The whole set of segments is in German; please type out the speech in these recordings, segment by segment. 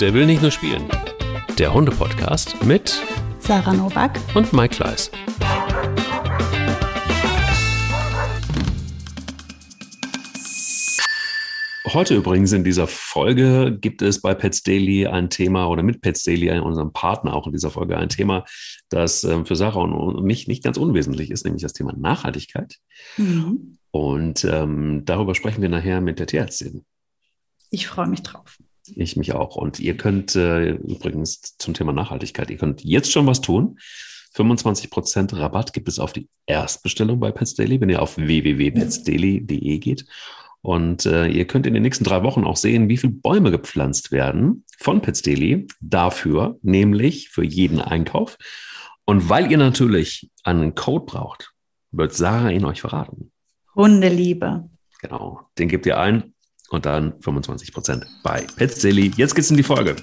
Der will nicht nur spielen. Der Hunde-Podcast mit Sarah Novak und Mike Kleiss. Heute übrigens in dieser Folge gibt es bei Pets Daily ein Thema oder mit Pets Daily, unserem Partner auch in dieser Folge, ein Thema, das ähm, für Sarah und mich nicht ganz unwesentlich ist, nämlich das Thema Nachhaltigkeit. Mhm. Und ähm, darüber sprechen wir nachher mit der Tierärztin. Ich freue mich drauf. Ich mich auch. Und ihr könnt äh, übrigens zum Thema Nachhaltigkeit, ihr könnt jetzt schon was tun. 25% Rabatt gibt es auf die Erstbestellung bei Pets Daily, wenn ihr auf www.petsdaily.de geht. Und äh, ihr könnt in den nächsten drei Wochen auch sehen, wie viele Bäume gepflanzt werden von Pets Daily dafür, nämlich für jeden Einkauf. Und weil ihr natürlich einen Code braucht, wird Sarah ihn euch verraten. Hundeliebe. Genau, den gebt ihr ein und dann 25% bei Daily. Jetzt geht's in die Folge.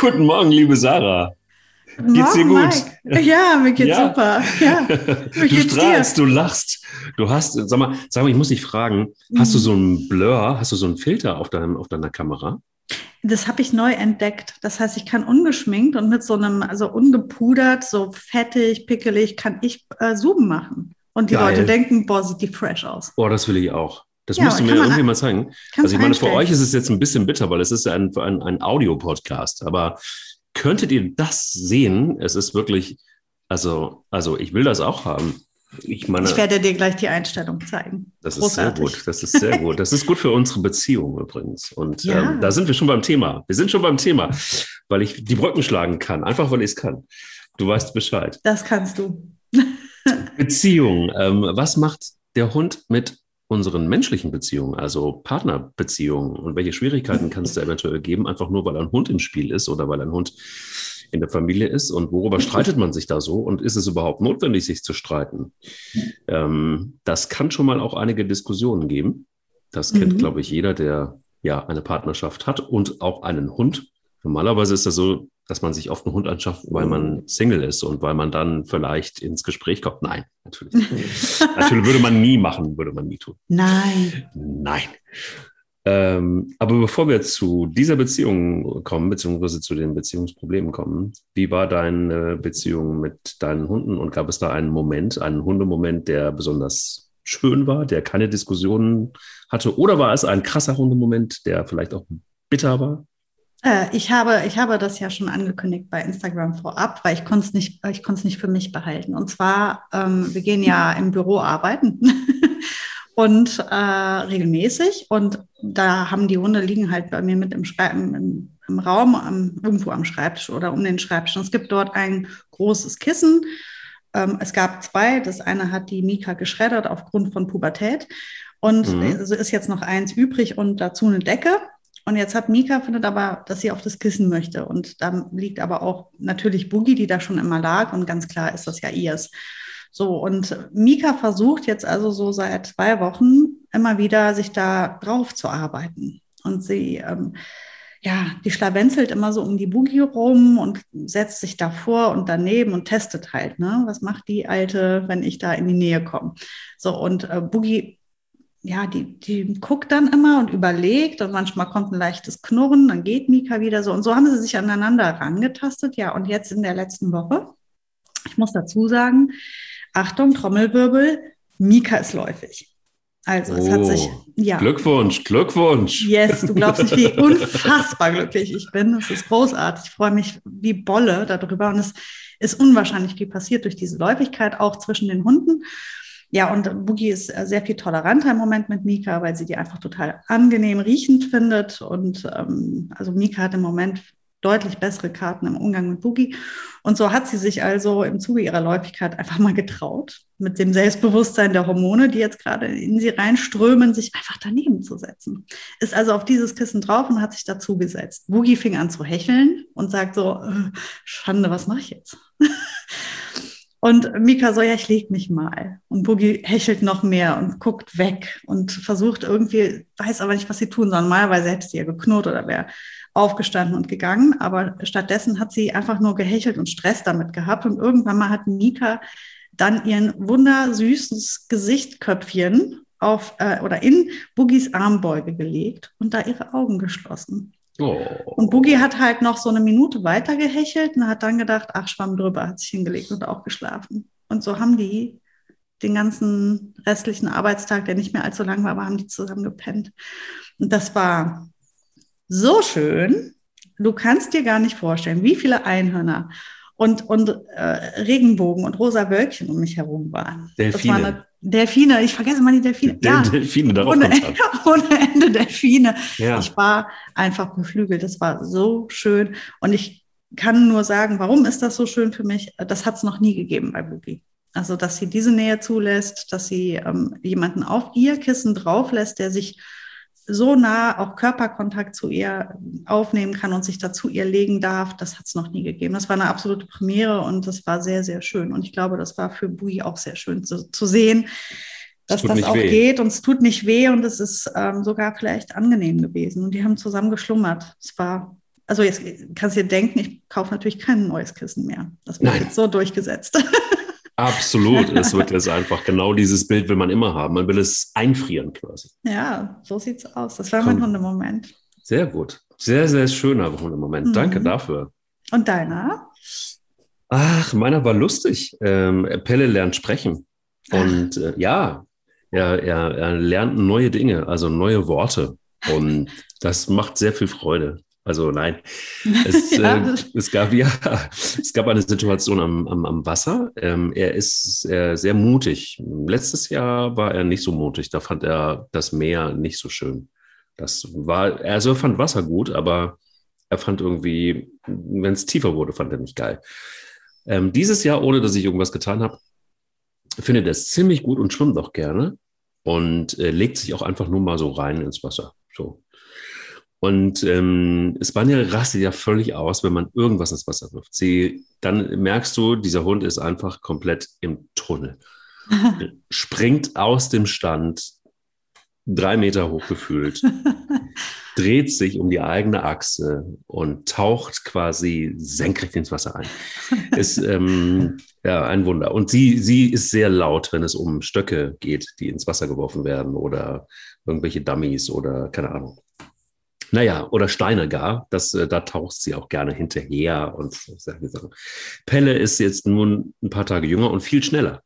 Guten Morgen, liebe Sarah. Geht's dir gut? Mike. Ja, mir geht's ja. super. Ja. Mir du strahlst, dir? du lachst. Du hast, sag mal, sag mal, ich muss dich fragen, mhm. hast du so einen Blur, hast du so einen Filter auf, deinem, auf deiner Kamera? Das habe ich neu entdeckt. Das heißt, ich kann ungeschminkt und mit so einem, also ungepudert, so fettig, pickelig, kann ich äh, Zoom machen. Und die Geil. Leute denken, boah, sieht die fresh aus. Boah, das will ich auch. Das ja, musst du mir irgendwie mal zeigen. Also ich meine, für euch ist es jetzt ein bisschen bitter, weil es ist ein, ein, ein Audio-Podcast. Aber könntet ihr das sehen? Es ist wirklich, also, also ich will das auch haben. Ich, meine, ich werde dir gleich die Einstellung zeigen. Das ist sehr gut. Das ist sehr gut. Das ist gut für unsere Beziehung übrigens. Und ja. ähm, da sind wir schon beim Thema. Wir sind schon beim Thema, weil ich die Brücken schlagen kann, einfach weil ich es kann. Du weißt Bescheid. Das kannst du. Beziehung. Ähm, was macht der Hund mit unseren menschlichen Beziehungen, also Partnerbeziehungen und welche Schwierigkeiten kann es da eventuell geben, einfach nur weil ein Hund im Spiel ist oder weil ein Hund in der Familie ist und worüber streitet man sich da so und ist es überhaupt notwendig, sich zu streiten? Ähm, das kann schon mal auch einige Diskussionen geben. Das kennt, mhm. glaube ich, jeder, der ja eine Partnerschaft hat und auch einen Hund. Normalerweise ist das so, dass man sich oft einen Hund anschafft, weil man Single ist und weil man dann vielleicht ins Gespräch kommt. Nein, natürlich. natürlich würde man nie machen, würde man nie tun. Nein. Nein. Ähm, aber bevor wir zu dieser Beziehung kommen, beziehungsweise zu den Beziehungsproblemen kommen, wie war deine Beziehung mit deinen Hunden und gab es da einen Moment, einen Hundemoment, der besonders schön war, der keine Diskussionen hatte? Oder war es ein krasser Hundemoment, der vielleicht auch bitter war? Äh, ich habe, ich habe das ja schon angekündigt bei Instagram vorab, weil ich konnte es nicht, ich konnte es nicht für mich behalten. Und zwar, ähm, wir gehen ja im Büro arbeiten und äh, regelmäßig. Und da haben die Hunde liegen halt bei mir mit im, im, im Raum, am, irgendwo am Schreibtisch oder um den Schreibtisch. Und es gibt dort ein großes Kissen. Ähm, es gab zwei. Das eine hat die Mika geschreddert aufgrund von Pubertät. Und mhm. es ist jetzt noch eins übrig und dazu eine Decke. Und jetzt hat Mika findet aber, dass sie auf das Kissen möchte. Und da liegt aber auch natürlich Boogie, die da schon immer lag. Und ganz klar ist das ja ihrs. So, und Mika versucht jetzt also so seit zwei Wochen immer wieder, sich da drauf zu arbeiten. Und sie, ähm, ja, die schlawenzelt immer so um die Boogie rum und setzt sich davor und daneben und testet halt, ne? Was macht die Alte, wenn ich da in die Nähe komme? So, und äh, Boogie ja, die, die guckt dann immer und überlegt und manchmal kommt ein leichtes Knurren, dann geht Mika wieder so. Und so haben sie sich aneinander herangetastet. Ja, und jetzt in der letzten Woche, ich muss dazu sagen, Achtung, Trommelwirbel, Mika ist läufig. Also es oh, hat sich, oh, ja. Glückwunsch, Glückwunsch. Yes, du glaubst nicht, wie unfassbar glücklich ich bin. Es ist großartig. Ich freue mich wie Bolle darüber. Und es ist unwahrscheinlich viel passiert durch diese Läufigkeit auch zwischen den Hunden. Ja, und Boogie ist äh, sehr viel toleranter im Moment mit Mika, weil sie die einfach total angenehm riechend findet. Und ähm, also Mika hat im Moment deutlich bessere Karten im Umgang mit Boogie. Und so hat sie sich also im Zuge ihrer Läufigkeit einfach mal getraut, mit dem Selbstbewusstsein der Hormone, die jetzt gerade in sie reinströmen, sich einfach daneben zu setzen. Ist also auf dieses Kissen drauf und hat sich dazu gesetzt. Boogie fing an zu hecheln und sagt so, äh, Schande, was mache ich jetzt? Und Mika so, ja, ich leg mich mal. Und Boogie hechelt noch mehr und guckt weg und versucht irgendwie, weiß aber nicht, was sie tun soll. Normalerweise hätte sie ja geknurrt oder wäre aufgestanden und gegangen. Aber stattdessen hat sie einfach nur gehechelt und Stress damit gehabt. Und irgendwann mal hat Mika dann ihren wundersüßes Gesichtköpfchen auf äh, oder in Boogies Armbeuge gelegt und da ihre Augen geschlossen. Oh. Und Boogie hat halt noch so eine Minute weiter gehechelt und hat dann gedacht, ach, schwamm drüber, hat sich hingelegt und auch geschlafen. Und so haben die den ganzen restlichen Arbeitstag, der nicht mehr allzu lang war, aber haben die zusammen gepennt. Und das war so schön. Du kannst dir gar nicht vorstellen, wie viele Einhörner und, und äh, Regenbogen und rosa Wölkchen um mich herum waren. Delfine. Das war eine, Delfine, ich vergesse mal die Delfine. Del ja, Delfine, darauf ohne, ohne Ende Delfine. Ja. Ich war einfach beflügelt. Das war so schön. Und ich kann nur sagen, warum ist das so schön für mich? Das hat es noch nie gegeben bei Boogie. Also, dass sie diese Nähe zulässt, dass sie ähm, jemanden auf ihr Kissen drauflässt, der sich so nah auch Körperkontakt zu ihr aufnehmen kann und sich dazu ihr legen darf, das hat es noch nie gegeben. Das war eine absolute Premiere und das war sehr, sehr schön. Und ich glaube, das war für Bui auch sehr schön zu, zu sehen, dass das auch weh. geht und es tut nicht weh und es ist ähm, sogar vielleicht angenehm gewesen. Und die haben zusammen geschlummert. Es war, also jetzt kannst du dir denken, ich kaufe natürlich kein neues Kissen mehr. Das wird Nein. jetzt so durchgesetzt. Absolut. Es wird jetzt einfach genau dieses Bild will man immer haben. Man will es einfrieren quasi. Ja, so sieht es aus. Das war Komm. mein Hundemoment. Sehr gut. Sehr, sehr schöner Hundemoment. Mhm. Danke dafür. Und deiner? Ach, meiner war lustig. Ähm, Pelle lernt sprechen. Und äh, ja, er, er, er lernt neue Dinge, also neue Worte. Und das macht sehr viel Freude. Also nein, es, ja. äh, es, gab ja, es gab eine Situation am, am, am Wasser. Ähm, er ist äh, sehr mutig. Letztes Jahr war er nicht so mutig. Da fand er das Meer nicht so schön. Das war, also er fand Wasser gut, aber er fand irgendwie, wenn es tiefer wurde, fand er nicht geil. Ähm, dieses Jahr, ohne dass ich irgendwas getan habe, findet er es ziemlich gut und schwimmt auch gerne und äh, legt sich auch einfach nur mal so rein ins Wasser. So, und ähm, Spanier rastet ja völlig aus, wenn man irgendwas ins Wasser wirft. Sie, dann merkst du, dieser Hund ist einfach komplett im Tunnel. Springt aus dem Stand, drei Meter hoch gefühlt, dreht sich um die eigene Achse und taucht quasi senkrecht ins Wasser ein. Ist ähm, ja ein Wunder. Und sie, sie ist sehr laut, wenn es um Stöcke geht, die ins Wasser geworfen werden oder irgendwelche Dummies oder keine Ahnung. Naja, oder Steine gar. Das, äh, da taucht sie auch gerne hinterher und solche Sachen. Pelle ist jetzt nun ein paar Tage jünger und viel schneller.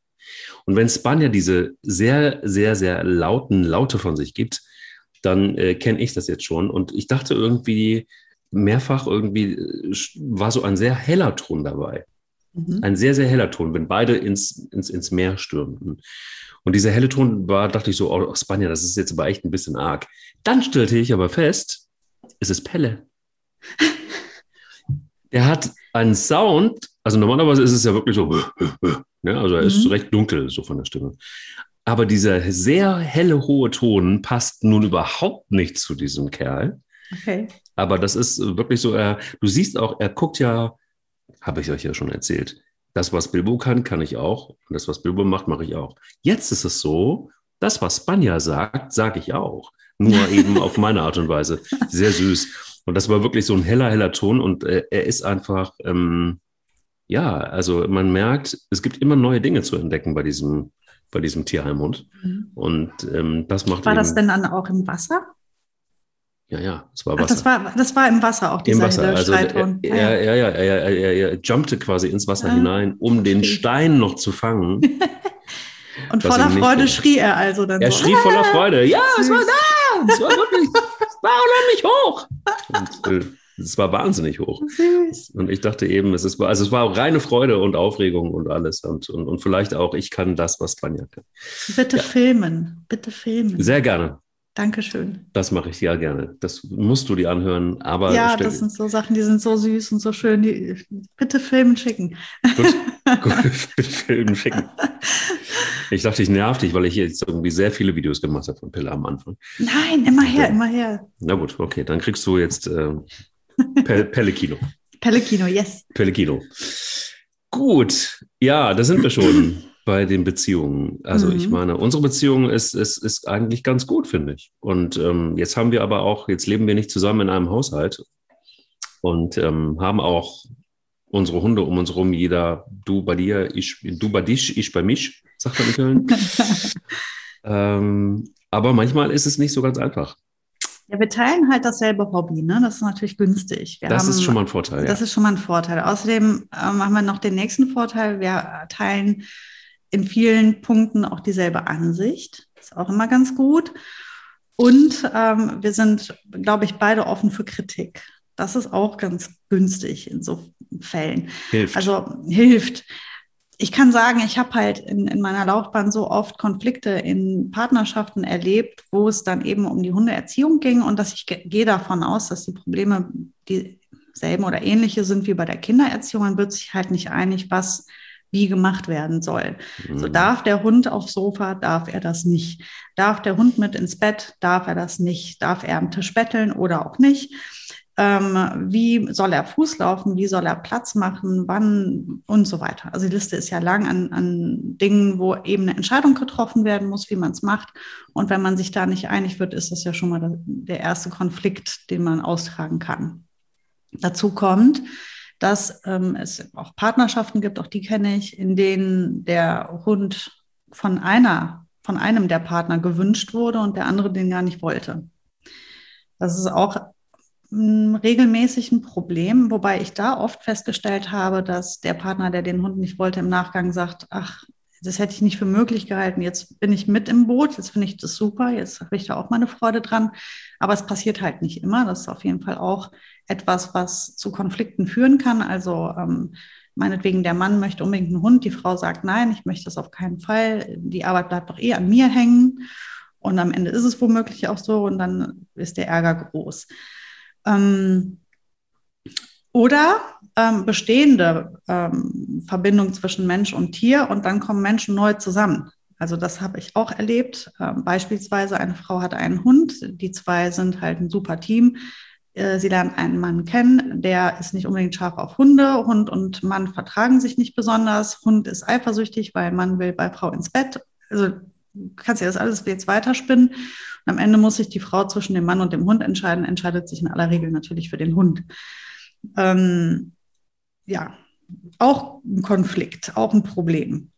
Und wenn Spanier diese sehr, sehr, sehr lauten Laute von sich gibt, dann äh, kenne ich das jetzt schon. Und ich dachte irgendwie mehrfach irgendwie äh, war so ein sehr heller Ton dabei. Mhm. Ein sehr, sehr heller Ton, wenn beide ins, ins, ins Meer stürmten. Und dieser helle Ton war, dachte ich so, oh, Spanier, das ist jetzt aber echt ein bisschen arg. Dann stellte ich aber fest, es ist Pelle. er hat einen Sound, also normalerweise ist es ja wirklich so, ne? also er ist mhm. recht dunkel so von der Stimme. Aber dieser sehr helle, hohe Ton passt nun überhaupt nicht zu diesem Kerl. Okay. Aber das ist wirklich so, er, du siehst auch, er guckt ja, habe ich euch ja schon erzählt, das, was Bilbo kann, kann ich auch. Und das, was Bilbo macht, mache ich auch. Jetzt ist es so, das, was Spanja sagt, sage ich auch nur eben auf meine Art und Weise. Sehr süß. Und das war wirklich so ein heller, heller Ton und äh, er ist einfach, ähm, ja, also man merkt, es gibt immer neue Dinge zu entdecken bei diesem, bei diesem Tierheimhund. Mhm. Und ähm, das macht. War das denn dann auch im Wasser? Ja, ja, es war Wasser. Ach, das, war, das war im Wasser auch, dieser Im Wasser. Also er, er, ja, ja, er, er, er, jumpte quasi ins Wasser ja. hinein, um den Stein noch zu fangen. Und voller Freude schrie er also dann Er so. schrie voller Freude. Ja, es war da. Es war wirklich, es war unheimlich hoch. Und, äh, es war wahnsinnig hoch. Süß. Und ich dachte eben, es ist, also es war reine Freude und Aufregung und alles. Und, und, und vielleicht auch, ich kann das, was Tanja kann. Bitte ja. filmen. Bitte filmen. Sehr gerne. Dankeschön. Das mache ich ja gerne. Das musst du dir anhören. Aber ja, das sind so Sachen, die sind so süß und so schön. Die, bitte filmen schicken. Gut, gut bitte filmen schicken. Ich dachte, ich nerv dich, weil ich jetzt irgendwie sehr viele Videos gemacht habe von Pille am Anfang. Nein, immer her, immer her. Na gut, okay, dann kriegst du jetzt äh, Pe Pellekino. Pellekino, yes. Pellekino. Gut, ja, da sind wir schon bei den Beziehungen. Also mhm. ich meine, unsere Beziehung ist, ist, ist eigentlich ganz gut, finde ich. Und ähm, jetzt haben wir aber auch, jetzt leben wir nicht zusammen in einem Haushalt und ähm, haben auch unsere Hunde um uns herum, jeder du bei dir, ich, du bei dich, ich bei mich, sagt man in Köln. Ähm, aber manchmal ist es nicht so ganz einfach. Ja, wir teilen halt dasselbe Hobby, ne? Das ist natürlich günstig. Wir das haben, ist schon mal ein Vorteil. Das ja. ist schon mal ein Vorteil. Außerdem äh, haben wir noch den nächsten Vorteil. Wir teilen in vielen Punkten auch dieselbe Ansicht. Ist auch immer ganz gut. Und ähm, wir sind, glaube ich, beide offen für Kritik. Das ist auch ganz günstig in so Fällen. Hilft. Also hilft ich kann sagen, ich habe halt in, in meiner Laufbahn so oft Konflikte in Partnerschaften erlebt, wo es dann eben um die Hundeerziehung ging und dass ich gehe davon aus, dass die Probleme dieselben oder ähnliche sind wie bei der Kindererziehung. Man wird sich halt nicht einig, was wie gemacht werden soll. Mhm. So darf der Hund aufs Sofa, darf er das nicht. Darf der Hund mit ins Bett, darf er das nicht. Darf er am Tisch betteln oder auch nicht ähm, wie soll er Fuß laufen, wie soll er Platz machen, wann und so weiter. Also die Liste ist ja lang an, an Dingen, wo eben eine Entscheidung getroffen werden muss, wie man es macht. Und wenn man sich da nicht einig wird, ist das ja schon mal der erste Konflikt, den man austragen kann. Dazu kommt, dass ähm, es auch Partnerschaften gibt, auch die kenne ich, in denen der Hund von einer, von einem der Partner gewünscht wurde und der andere den gar nicht wollte. Das ist auch regelmäßig ein Problem, wobei ich da oft festgestellt habe, dass der Partner, der den Hund nicht wollte, im Nachgang sagt, ach, das hätte ich nicht für möglich gehalten, jetzt bin ich mit im Boot, jetzt finde ich das super, jetzt habe ich da auch meine Freude dran. Aber es passiert halt nicht immer. Das ist auf jeden Fall auch etwas, was zu Konflikten führen kann. Also ähm, meinetwegen, der Mann möchte unbedingt einen Hund, die Frau sagt, nein, ich möchte das auf keinen Fall, die Arbeit bleibt doch eh an mir hängen. Und am Ende ist es womöglich auch so und dann ist der Ärger groß. Ähm, oder ähm, bestehende ähm, Verbindung zwischen Mensch und Tier und dann kommen Menschen neu zusammen. Also das habe ich auch erlebt. Ähm, beispielsweise eine Frau hat einen Hund, die zwei sind halt ein super Team. Äh, sie lernt einen Mann kennen, der ist nicht unbedingt scharf auf Hunde. Hund und Mann vertragen sich nicht besonders. Hund ist eifersüchtig, weil Mann will bei Frau ins Bett. Also kannst du das alles jetzt weiterspinnen. Und am Ende muss sich die Frau zwischen dem Mann und dem Hund entscheiden, entscheidet sich in aller Regel natürlich für den Hund. Ähm, ja, auch ein Konflikt, auch ein Problem.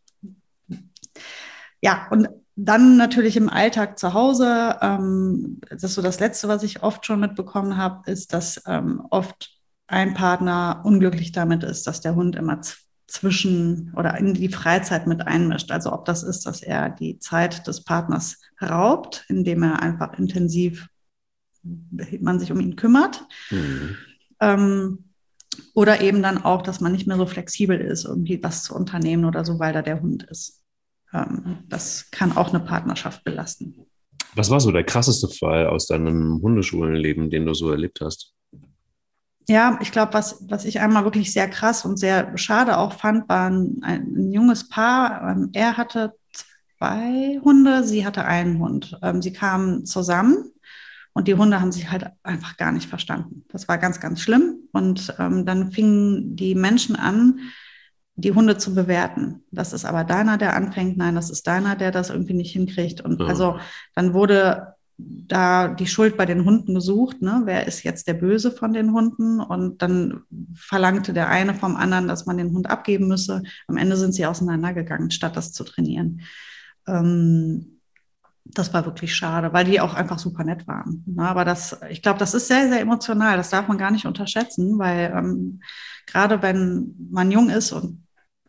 Ja, und dann natürlich im Alltag zu Hause, ähm, das ist so das Letzte, was ich oft schon mitbekommen habe, ist, dass ähm, oft ein Partner unglücklich damit ist, dass der Hund immer zwischen oder in die Freizeit mit einmischt. Also ob das ist, dass er die Zeit des Partners raubt, indem er einfach intensiv man sich um ihn kümmert. Mhm. Ähm, oder eben dann auch, dass man nicht mehr so flexibel ist, irgendwie was zu unternehmen oder so, weil da der Hund ist. Ähm, das kann auch eine Partnerschaft belasten. Was war so der krasseste Fall aus deinem Hundeschulenleben, den du so erlebt hast? Ja, ich glaube, was, was ich einmal wirklich sehr krass und sehr schade auch fand, war ein, ein junges Paar. Ähm, er hatte zwei Hunde, sie hatte einen Hund. Ähm, sie kamen zusammen und die Hunde haben sich halt einfach gar nicht verstanden. Das war ganz, ganz schlimm. Und ähm, dann fingen die Menschen an, die Hunde zu bewerten. Das ist aber deiner, der anfängt, nein, das ist deiner, der das irgendwie nicht hinkriegt. Und ja. also dann wurde da die Schuld bei den Hunden gesucht, ne? wer ist jetzt der Böse von den Hunden? Und dann verlangte der eine vom anderen, dass man den Hund abgeben müsse. Am Ende sind sie auseinandergegangen, statt das zu trainieren. Ähm, das war wirklich schade, weil die auch einfach super nett waren. Ne? Aber das, ich glaube, das ist sehr, sehr emotional. Das darf man gar nicht unterschätzen, weil ähm, gerade wenn man jung ist und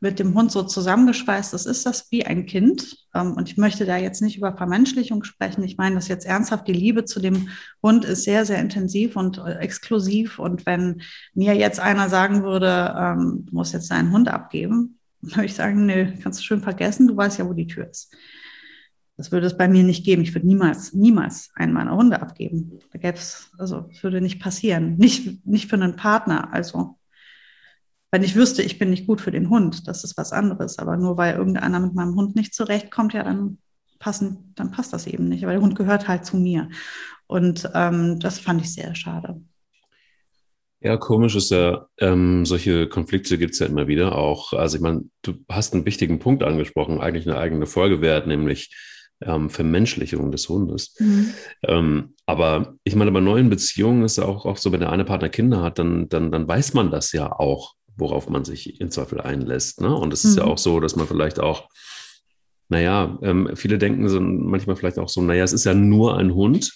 mit dem Hund so zusammengeschweißt das ist das wie ein Kind. Ähm, und ich möchte da jetzt nicht über Vermenschlichung sprechen. Ich meine das jetzt ernsthaft. Die Liebe zu dem Hund ist sehr, sehr intensiv und äh, exklusiv. Und wenn mir jetzt einer sagen würde, ähm, du musst jetzt deinen Hund abgeben, würde ich sagen, nee, kannst du schön vergessen, du weißt ja, wo die Tür ist. Das würde es bei mir nicht geben. Ich würde niemals, niemals einen meiner Hunde abgeben. Da gäbe es, also, es würde nicht passieren. Nicht, nicht für einen Partner. Also, wenn ich wüsste, ich bin nicht gut für den Hund, das ist was anderes. Aber nur weil irgendeiner mit meinem Hund nicht zurechtkommt, ja, dann passen, dann passt das eben nicht. Aber der Hund gehört halt zu mir. Und ähm, das fand ich sehr schade. Ja, komisch ist ja, ähm, solche Konflikte gibt es ja immer wieder auch. Also ich meine, du hast einen wichtigen Punkt angesprochen, eigentlich eine eigene Folge wert, nämlich ähm, Vermenschlichung des Hundes. Mhm. Ähm, aber ich meine, bei neuen Beziehungen ist ja auch, auch so, wenn der eine Partner Kinder hat, dann, dann, dann weiß man das ja auch worauf man sich in Zweifel einlässt. Ne? Und es ist mhm. ja auch so, dass man vielleicht auch, naja, ähm, viele denken so manchmal vielleicht auch so, naja, es ist ja nur ein Hund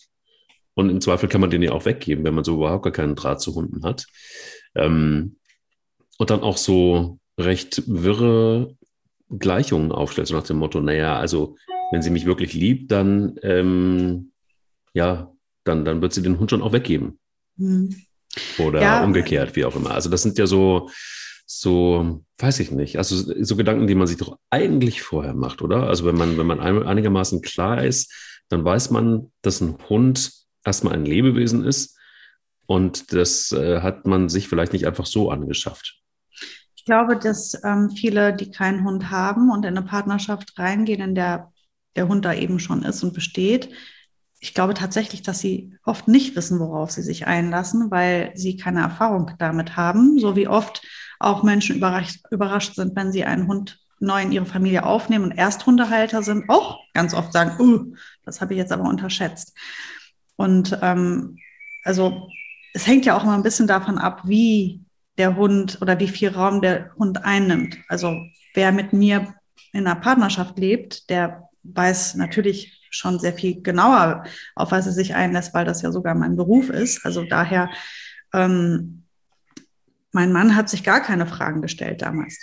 und im Zweifel kann man den ja auch weggeben, wenn man so überhaupt gar keinen Draht zu Hunden hat. Ähm, und dann auch so recht wirre Gleichungen aufstellt, so nach dem Motto, naja, also wenn sie mich wirklich liebt, dann ähm, ja, dann, dann wird sie den Hund schon auch weggeben. Hm. Oder ja. umgekehrt, wie auch immer. Also das sind ja so, so, weiß ich nicht, also so Gedanken, die man sich doch eigentlich vorher macht, oder? Also wenn man, wenn man einigermaßen klar ist, dann weiß man, dass ein Hund erstmal ein Lebewesen ist und das äh, hat man sich vielleicht nicht einfach so angeschafft. Ich glaube, dass ähm, viele, die keinen Hund haben und in eine Partnerschaft reingehen, in der der Hund da eben schon ist und besteht, ich glaube tatsächlich, dass sie oft nicht wissen, worauf sie sich einlassen, weil sie keine Erfahrung damit haben, so wie oft auch Menschen überrascht, überrascht sind, wenn sie einen Hund neu in ihre Familie aufnehmen und Ersthundehalter sind, auch ganz oft sagen, uh, das habe ich jetzt aber unterschätzt. Und ähm, also es hängt ja auch immer ein bisschen davon ab, wie der Hund oder wie viel Raum der Hund einnimmt. Also wer mit mir in einer Partnerschaft lebt, der weiß natürlich schon sehr viel genauer, auf was er sich einlässt, weil das ja sogar mein Beruf ist. Also daher, ähm, mein Mann hat sich gar keine Fragen gestellt damals.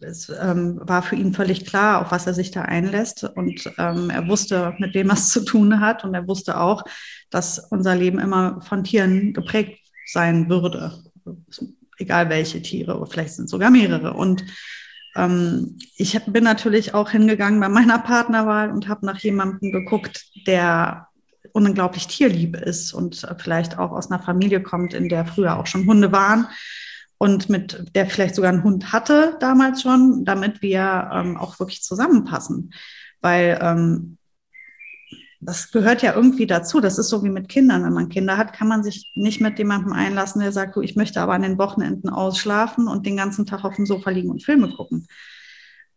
Es ähm, war für ihn völlig klar, auf was er sich da einlässt. Und ähm, er wusste, mit wem er es zu tun hat. Und er wusste auch, dass unser Leben immer von Tieren geprägt sein würde. Egal welche Tiere, vielleicht sind es sogar mehrere. Und ähm, ich bin natürlich auch hingegangen bei meiner Partnerwahl und habe nach jemandem geguckt, der unglaublich tierlieb ist und vielleicht auch aus einer Familie kommt, in der früher auch schon Hunde waren und mit der vielleicht sogar einen Hund hatte damals schon, damit wir ähm, auch wirklich zusammenpassen. Weil ähm, das gehört ja irgendwie dazu. Das ist so wie mit Kindern. Wenn man Kinder hat, kann man sich nicht mit jemandem einlassen, der sagt, du, ich möchte aber an den Wochenenden ausschlafen und den ganzen Tag auf dem Sofa liegen und Filme gucken.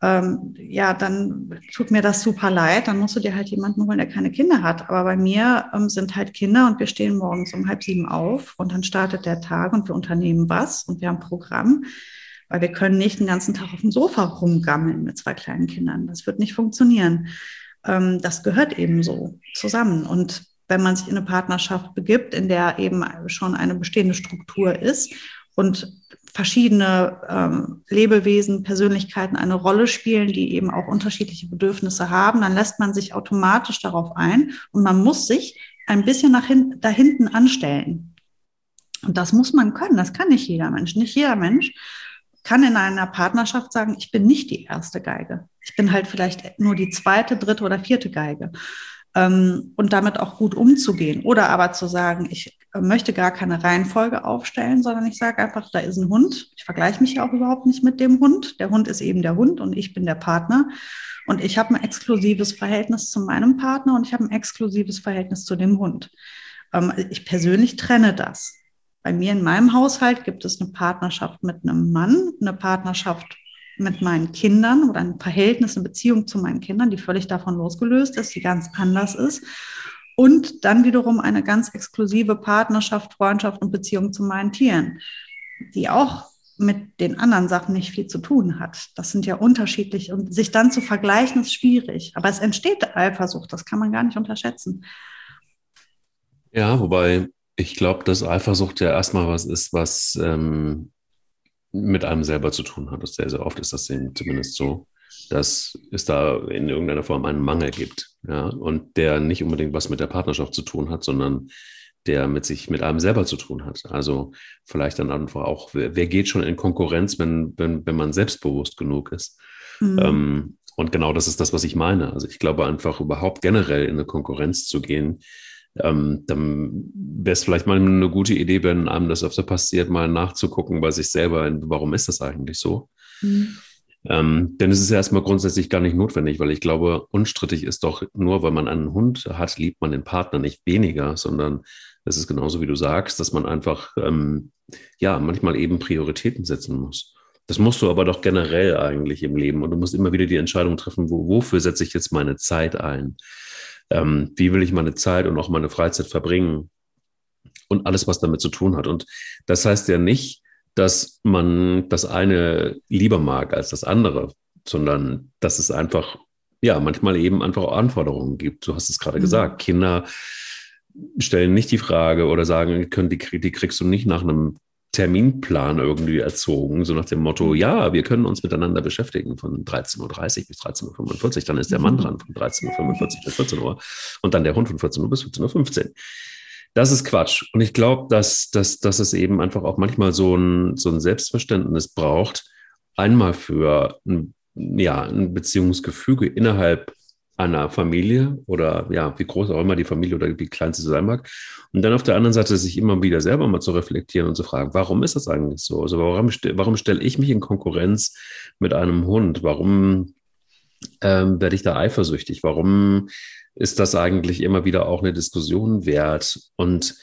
Ähm, ja, dann tut mir das super leid. Dann musst du dir halt jemanden holen, der keine Kinder hat. Aber bei mir ähm, sind halt Kinder und wir stehen morgens um halb sieben auf und dann startet der Tag und wir unternehmen was und wir haben Programm. Weil wir können nicht den ganzen Tag auf dem Sofa rumgammeln mit zwei kleinen Kindern. Das wird nicht funktionieren ähm, das gehört eben so zusammen. Und wenn man sich in eine Partnerschaft begibt, in der eben schon eine bestehende Struktur ist und verschiedene ähm, Lebewesen, Persönlichkeiten eine Rolle spielen, die eben auch unterschiedliche Bedürfnisse haben, dann lässt man sich automatisch darauf ein und man muss sich ein bisschen nach hin, da hinten anstellen. Und das muss man können, das kann nicht jeder Mensch. Nicht jeder Mensch kann in einer Partnerschaft sagen, ich bin nicht die erste Geige. Ich bin halt vielleicht nur die zweite, dritte oder vierte Geige. Ähm, und damit auch gut umzugehen. Oder aber zu sagen, ich möchte gar keine Reihenfolge aufstellen, sondern ich sage einfach, da ist ein Hund. Ich vergleiche mich ja auch überhaupt nicht mit dem Hund. Der Hund ist eben der Hund und ich bin der Partner. Und ich habe ein exklusives Verhältnis zu meinem Partner und ich habe ein exklusives Verhältnis zu dem Hund. Ähm, ich persönlich trenne das. Bei mir in meinem Haushalt gibt es eine Partnerschaft mit einem Mann, eine Partnerschaft mit meinen Kindern oder ein Verhältnis, eine Beziehung zu meinen Kindern, die völlig davon losgelöst ist, die ganz anders ist. Und dann wiederum eine ganz exklusive Partnerschaft, Freundschaft und Beziehung zu meinen Tieren, die auch mit den anderen Sachen nicht viel zu tun hat. Das sind ja unterschiedlich und sich dann zu vergleichen ist schwierig. Aber es entsteht Eifersucht, das kann man gar nicht unterschätzen. Ja, wobei ich glaube, dass Eifersucht ja erstmal was ist, was ähm, mit einem selber zu tun hat. Sehr, sehr oft ist das zumindest so, dass es da in irgendeiner Form einen Mangel gibt. Ja, und der nicht unbedingt was mit der Partnerschaft zu tun hat, sondern der mit sich, mit einem selber zu tun hat. Also vielleicht dann einfach auch, wer, wer geht schon in Konkurrenz, wenn, wenn, wenn man selbstbewusst genug ist? Mhm. Ähm, und genau das ist das, was ich meine. Also ich glaube einfach überhaupt generell in eine Konkurrenz zu gehen, ähm, dann wäre es vielleicht mal eine gute Idee, wenn einem das öfter passiert, mal nachzugucken bei sich selber, warum ist das eigentlich so? Mhm. Ähm, denn es ist ja erstmal grundsätzlich gar nicht notwendig, weil ich glaube, unstrittig ist doch nur, weil man einen Hund hat, liebt man den Partner nicht weniger, sondern es ist genauso wie du sagst, dass man einfach ähm, ja manchmal eben Prioritäten setzen muss. Das musst du aber doch generell eigentlich im Leben und du musst immer wieder die Entscheidung treffen, wo, wofür setze ich jetzt meine Zeit ein? Ähm, wie will ich meine Zeit und auch meine Freizeit verbringen und alles, was damit zu tun hat. Und das heißt ja nicht, dass man das eine lieber mag als das andere, sondern dass es einfach ja, manchmal eben einfach auch Anforderungen gibt. Du hast es gerade mhm. gesagt. Kinder stellen nicht die Frage oder sagen, können die, die kriegst du nicht nach einem Terminplan irgendwie erzogen, so nach dem Motto, mhm. ja, wir können uns miteinander beschäftigen von 13.30 Uhr bis 13.45 Uhr, dann ist der Mann mhm. dran von 13.45 Uhr bis 14 Uhr und dann der Hund von 14 Uhr bis 14.15 Uhr. Das ist Quatsch. Und ich glaube, dass, dass, dass es eben einfach auch manchmal so ein, so ein Selbstverständnis braucht, einmal für ein, ja, ein Beziehungsgefüge innerhalb einer Familie oder ja, wie groß auch immer die Familie oder wie klein sie sein mag. Und dann auf der anderen Seite sich immer wieder selber mal zu reflektieren und zu fragen, warum ist das eigentlich so? Also warum, warum stelle ich mich in Konkurrenz mit einem Hund? Warum ähm, werde ich da eifersüchtig? Warum ist das eigentlich immer wieder auch eine Diskussion wert? Und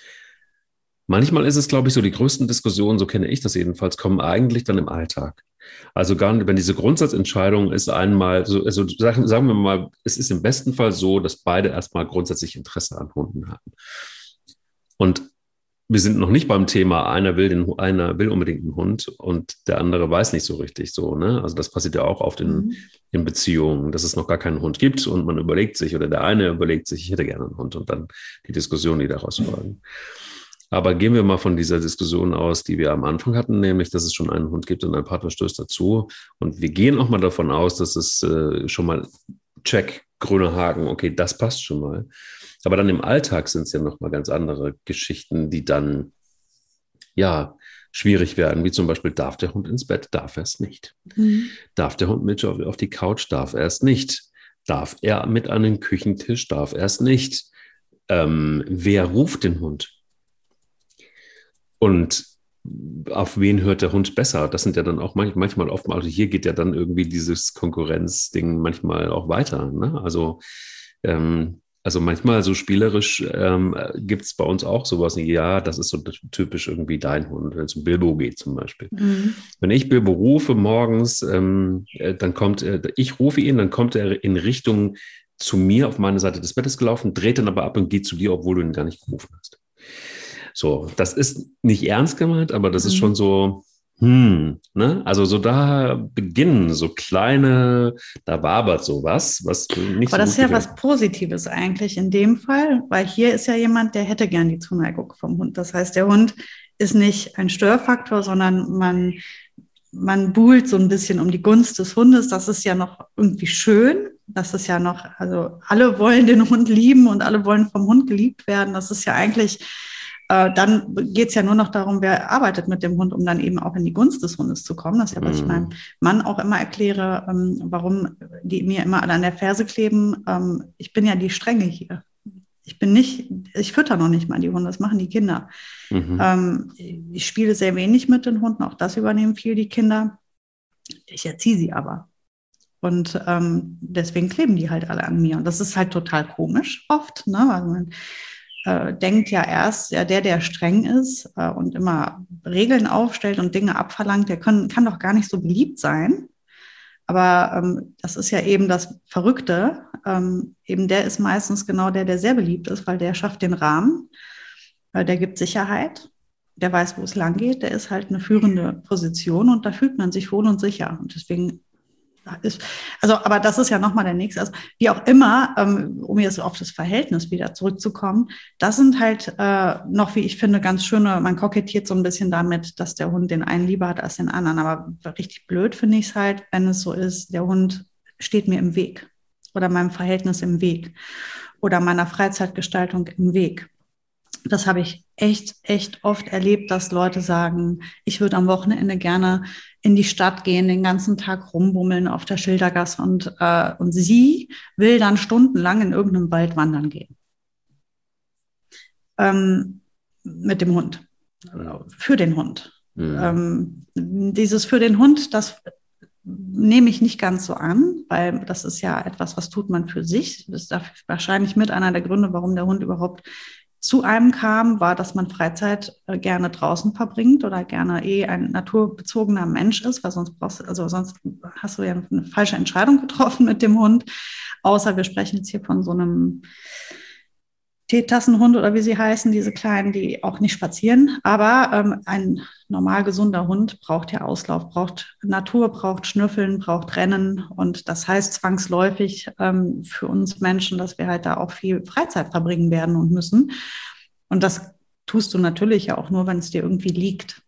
manchmal ist es, glaube ich, so, die größten Diskussionen, so kenne ich das jedenfalls, kommen eigentlich dann im Alltag. Also gar nicht, wenn diese Grundsatzentscheidung ist einmal, so, also sagen, sagen wir mal, es ist im besten Fall so, dass beide erstmal grundsätzlich Interesse an Hunden haben. Und wir sind noch nicht beim Thema, einer will, den, einer will unbedingt einen Hund und der andere weiß nicht so richtig so. Ne? Also das passiert ja auch oft in, mhm. in Beziehungen, dass es noch gar keinen Hund gibt und man überlegt sich oder der eine überlegt sich, ich hätte gerne einen Hund und dann die Diskussion, die daraus folgen. Aber gehen wir mal von dieser Diskussion aus, die wir am Anfang hatten, nämlich, dass es schon einen Hund gibt und ein Partner stößt dazu. Und wir gehen auch mal davon aus, dass es äh, schon mal check, grüner Haken, okay, das passt schon mal. Aber dann im Alltag sind es ja nochmal ganz andere Geschichten, die dann, ja, schwierig werden, wie zum Beispiel, darf der Hund ins Bett? Darf er es nicht? Mhm. Darf der Hund mit auf, auf die Couch? Darf er es nicht? Darf er mit an den Küchentisch? Darf er es nicht? Ähm, wer ruft den Hund? Und auf wen hört der Hund besser? Das sind ja dann auch manchmal oft, also hier geht ja dann irgendwie dieses Konkurrenzding manchmal auch weiter. Ne? Also, ähm, also manchmal so spielerisch ähm, gibt es bei uns auch sowas, ja, das ist so typisch irgendwie dein Hund, wenn es um Bilbo geht zum Beispiel. Mhm. Wenn ich Bilbo rufe morgens, ähm, äh, dann kommt, äh, ich rufe ihn, dann kommt er in Richtung zu mir auf meine Seite des Bettes gelaufen, dreht dann aber ab und geht zu dir, obwohl du ihn gar nicht gerufen hast. So, das ist nicht ernst gemeint, aber das mhm. ist schon so, hm, ne? Also so da beginnen so kleine, da wabert sowas, was nicht Aber so das ist ja was Positives eigentlich in dem Fall, weil hier ist ja jemand, der hätte gern die Zuneigung vom Hund. Das heißt, der Hund ist nicht ein Störfaktor, sondern man, man buhlt so ein bisschen um die Gunst des Hundes. Das ist ja noch irgendwie schön. Das ist ja noch, also alle wollen den Hund lieben und alle wollen vom Hund geliebt werden. Das ist ja eigentlich äh, dann geht es ja nur noch darum, wer arbeitet mit dem Hund, um dann eben auch in die Gunst des Hundes zu kommen. Das ist ja, was mm. ich mhm. meinem Mann auch immer erkläre, ähm, warum die mir immer alle an der Ferse kleben. Ähm, ich bin ja die Strenge hier. Ich bin nicht, ich fütter noch nicht mal die Hunde, das machen die Kinder. Mhm. Ähm, ich spiele sehr wenig mit den Hunden, auch das übernehmen viel die Kinder. Ich erziehe sie aber. Und ähm, deswegen kleben die halt alle an mir. Und das ist halt total komisch oft. Ne? Also man, äh, denkt ja erst, ja, der, der streng ist äh, und immer Regeln aufstellt und Dinge abverlangt, der kann, kann doch gar nicht so beliebt sein. Aber ähm, das ist ja eben das Verrückte. Ähm, eben der ist meistens genau der, der sehr beliebt ist, weil der schafft den Rahmen, äh, der gibt Sicherheit, der weiß, wo es lang geht, der ist halt eine führende Position und da fühlt man sich wohl und sicher. Und deswegen ist, also, aber das ist ja nochmal der nächste. Also, wie auch immer, ähm, um jetzt auf das Verhältnis wieder zurückzukommen, das sind halt äh, noch, wie ich finde, ganz schöne, man kokettiert so ein bisschen damit, dass der Hund den einen lieber hat als den anderen. Aber richtig blöd finde ich es halt, wenn es so ist, der Hund steht mir im Weg oder meinem Verhältnis im Weg oder meiner Freizeitgestaltung im Weg. Das habe ich echt, echt oft erlebt, dass Leute sagen, ich würde am Wochenende gerne in die Stadt gehen, den ganzen Tag rumbummeln auf der Schildergasse und, äh, und sie will dann stundenlang in irgendeinem Wald wandern gehen. Ähm, mit dem Hund. Für den Hund. Mhm. Ähm, dieses für den Hund, das nehme ich nicht ganz so an, weil das ist ja etwas, was tut man für sich. Das ist wahrscheinlich mit einer der Gründe, warum der Hund überhaupt zu einem kam, war, dass man Freizeit äh, gerne draußen verbringt oder gerne eh ein naturbezogener Mensch ist, weil sonst brauchst also sonst hast du ja eine falsche Entscheidung getroffen mit dem Hund. Außer wir sprechen jetzt hier von so einem Teetassenhunde oder wie sie heißen, diese kleinen, die auch nicht spazieren. Aber ähm, ein normal gesunder Hund braucht ja Auslauf, braucht Natur, braucht Schnüffeln, braucht Rennen. Und das heißt zwangsläufig ähm, für uns Menschen, dass wir halt da auch viel Freizeit verbringen werden und müssen. Und das tust du natürlich ja auch nur, wenn es dir irgendwie liegt.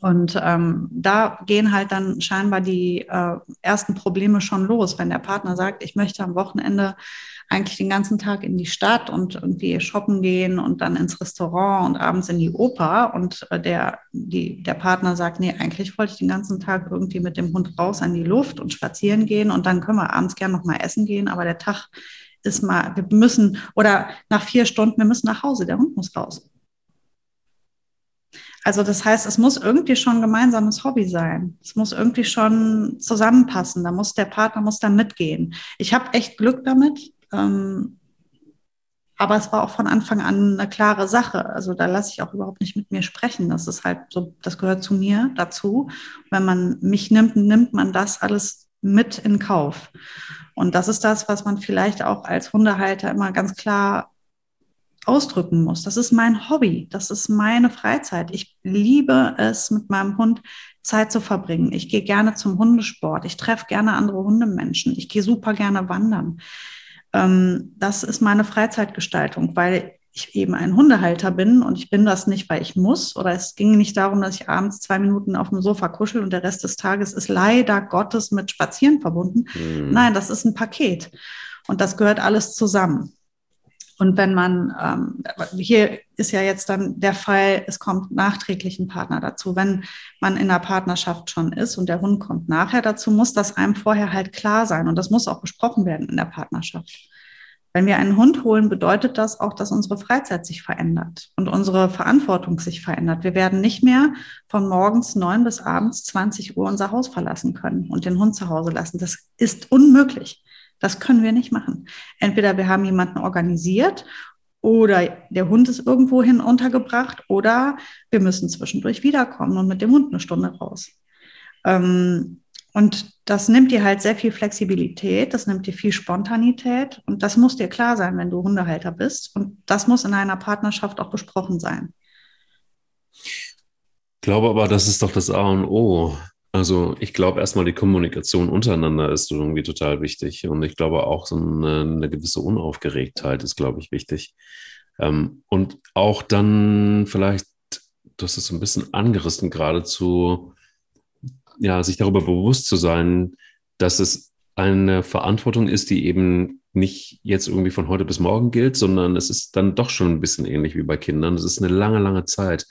Und ähm, da gehen halt dann scheinbar die äh, ersten Probleme schon los, wenn der Partner sagt, ich möchte am Wochenende eigentlich den ganzen Tag in die Stadt und irgendwie shoppen gehen und dann ins Restaurant und abends in die Oper und äh, der, die, der Partner sagt, nee, eigentlich wollte ich den ganzen Tag irgendwie mit dem Hund raus an die Luft und spazieren gehen und dann können wir abends gern noch mal essen gehen, aber der Tag ist mal, wir müssen, oder nach vier Stunden, wir müssen nach Hause, der Hund muss raus. Also das heißt, es muss irgendwie schon ein gemeinsames Hobby sein. Es muss irgendwie schon zusammenpassen. Da muss der Partner muss da mitgehen. Ich habe echt Glück damit. Ähm, aber es war auch von Anfang an eine klare Sache. Also da lasse ich auch überhaupt nicht mit mir sprechen. Das ist halt so, das gehört zu mir dazu. Wenn man mich nimmt, nimmt man das alles mit in Kauf. Und das ist das, was man vielleicht auch als Hundehalter immer ganz klar ausdrücken muss. Das ist mein Hobby, das ist meine Freizeit. Ich liebe es, mit meinem Hund Zeit zu verbringen. Ich gehe gerne zum Hundesport, ich treffe gerne andere Hundemenschen, ich gehe super gerne wandern. Ähm, das ist meine Freizeitgestaltung, weil ich eben ein Hundehalter bin und ich bin das nicht, weil ich muss oder es ging nicht darum, dass ich abends zwei Minuten auf dem Sofa kuschel und der Rest des Tages ist leider Gottes mit Spazieren verbunden. Mhm. Nein, das ist ein Paket und das gehört alles zusammen. Und wenn man, ähm, hier ist ja jetzt dann der Fall, es kommt nachträglich ein Partner dazu. Wenn man in einer Partnerschaft schon ist und der Hund kommt nachher dazu, muss das einem vorher halt klar sein. Und das muss auch besprochen werden in der Partnerschaft. Wenn wir einen Hund holen, bedeutet das auch, dass unsere Freizeit sich verändert und unsere Verantwortung sich verändert. Wir werden nicht mehr von morgens neun bis abends 20 Uhr unser Haus verlassen können und den Hund zu Hause lassen. Das ist unmöglich. Das können wir nicht machen. Entweder wir haben jemanden organisiert oder der Hund ist irgendwohin untergebracht oder wir müssen zwischendurch wiederkommen und mit dem Hund eine Stunde raus. Ähm, und das nimmt dir halt sehr viel Flexibilität, das nimmt dir viel Spontanität und das muss dir klar sein, wenn du Hundehalter bist. Und das muss in einer Partnerschaft auch besprochen sein. Ich glaube aber, das ist doch das A und O. Also ich glaube erstmal, die Kommunikation untereinander ist irgendwie total wichtig. Und ich glaube auch so eine, eine gewisse Unaufgeregtheit ist, glaube ich, wichtig. Ähm, und auch dann vielleicht, das ist so ein bisschen angerissen, geradezu, ja, sich darüber bewusst zu sein, dass es eine Verantwortung ist, die eben nicht jetzt irgendwie von heute bis morgen gilt, sondern es ist dann doch schon ein bisschen ähnlich wie bei Kindern. Es ist eine lange, lange Zeit,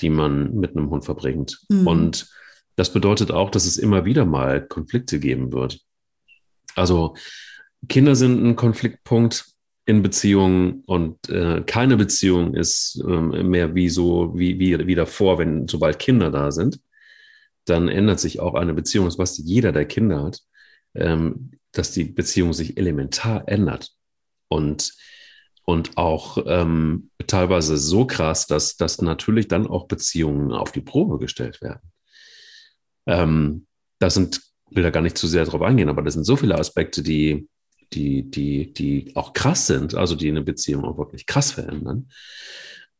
die man mit einem Hund verbringt. Mhm. Und das bedeutet auch, dass es immer wieder mal Konflikte geben wird. Also Kinder sind ein Konfliktpunkt in Beziehungen und äh, keine Beziehung ist äh, mehr wie so wie, wie, wie davor, wenn sobald Kinder da sind, dann ändert sich auch eine Beziehung, das was jeder der Kinder hat, ähm, dass die Beziehung sich elementar ändert und und auch ähm, teilweise so krass, dass, dass natürlich dann auch Beziehungen auf die Probe gestellt werden. Ähm, da sind, will da gar nicht zu sehr drauf eingehen, aber das sind so viele Aspekte, die, die, die, die auch krass sind, also die eine Beziehung auch wirklich krass verändern.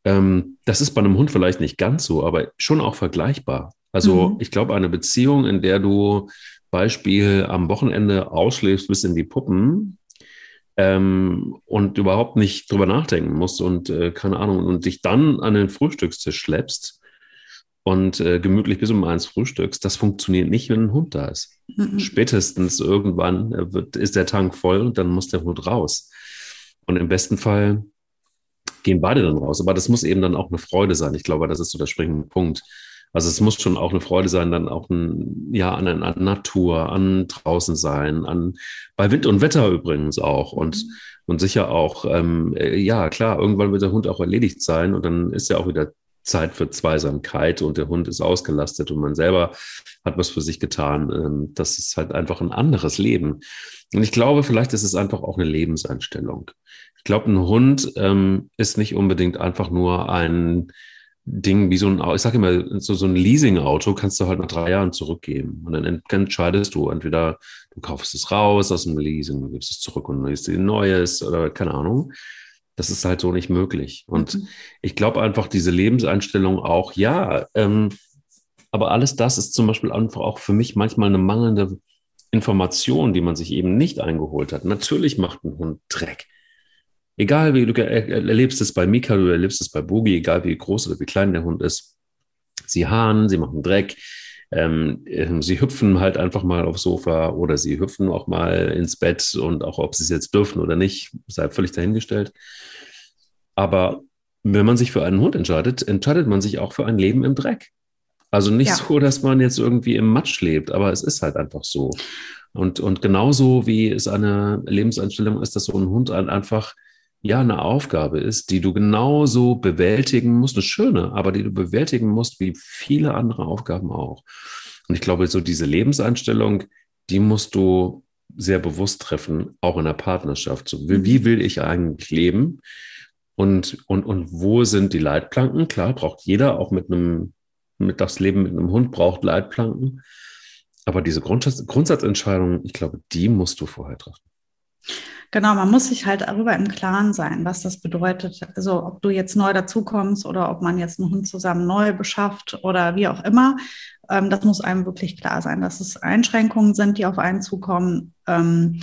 Ähm, das ist bei einem Hund vielleicht nicht ganz so, aber schon auch vergleichbar. Also mhm. ich glaube, eine Beziehung, in der du Beispiel am Wochenende ausschläfst bis in die Puppen ähm, und überhaupt nicht drüber nachdenken musst und äh, keine Ahnung und dich dann an den Frühstückstisch schleppst, und äh, gemütlich bis um eins frühstückst, das funktioniert nicht, wenn ein Hund da ist. Mhm. Spätestens irgendwann äh, wird, ist der Tank voll und dann muss der Hund raus. Und im besten Fall gehen beide dann raus. Aber das muss eben dann auch eine Freude sein. Ich glaube, das ist so der springende Punkt. Also es muss schon auch eine Freude sein, dann auch ein, ja, an, an Natur, an draußen sein, an bei Wind und Wetter übrigens auch. Und, mhm. und sicher auch, ähm, äh, ja, klar, irgendwann wird der Hund auch erledigt sein und dann ist er auch wieder Zeit für Zweisamkeit und der Hund ist ausgelastet und man selber hat was für sich getan. Ähm, das ist halt einfach ein anderes Leben. Und ich glaube, vielleicht ist es einfach auch eine Lebenseinstellung. Ich glaube, ein Hund ähm, ist nicht unbedingt einfach nur ein Ding wie so ein, ich sage immer, so, so ein Leasing-Auto kannst du halt nach drei Jahren zurückgeben. Und dann entscheidest du entweder, du kaufst es raus aus dem Leasing, du gibst es zurück und nimmst dir ein neues oder keine Ahnung Das ist halt so nicht möglich. Und mhm. ich glaube einfach, diese Lebenseinstellung auch, ja, ähm, aber alles das ist zum Beispiel einfach auch für mich manchmal eine mangelnde Information, die man sich eben nicht eingeholt hat. Natürlich macht ein Hund Dreck. Egal wie du erlebst es bei Mika, du erlebst es bei Boogie, egal wie groß oder wie klein der Hund ist. Sie haaren, sie machen Dreck, ähm, ähm, sie hüpfen halt einfach mal aufs Sofa oder sie hüpfen auch mal ins Bett und auch ob sie es jetzt dürfen oder nicht, sei völlig dahingestellt. Aber wenn man sich für einen Hund entscheidet, entscheidet man sich auch für ein Leben im Dreck. Also nicht ja. so, dass man jetzt irgendwie im Matsch lebt, aber es ist halt einfach so. Und, und genauso wie es eine Lebenseinstellung ist, dass so ein Hund einfach ja eine Aufgabe ist, die du genauso bewältigen musst, eine schöne, aber die du bewältigen musst, wie viele andere Aufgaben auch. Und ich glaube, so diese Lebenseinstellung, die musst du sehr bewusst treffen, auch in der Partnerschaft. So, wie, wie will ich eigentlich leben? Und, und, und wo sind die Leitplanken? Klar, braucht jeder, auch mit einem, mit das Leben mit einem Hund braucht Leitplanken. Aber diese Grundsatz, Grundsatzentscheidung, ich glaube, die musst du vorher treffen. Genau, man muss sich halt darüber im Klaren sein, was das bedeutet. Also ob du jetzt neu dazukommst oder ob man jetzt einen Hund zusammen neu beschafft oder wie auch immer. Ähm, das muss einem wirklich klar sein, dass es Einschränkungen sind, die auf einen zukommen. Ähm,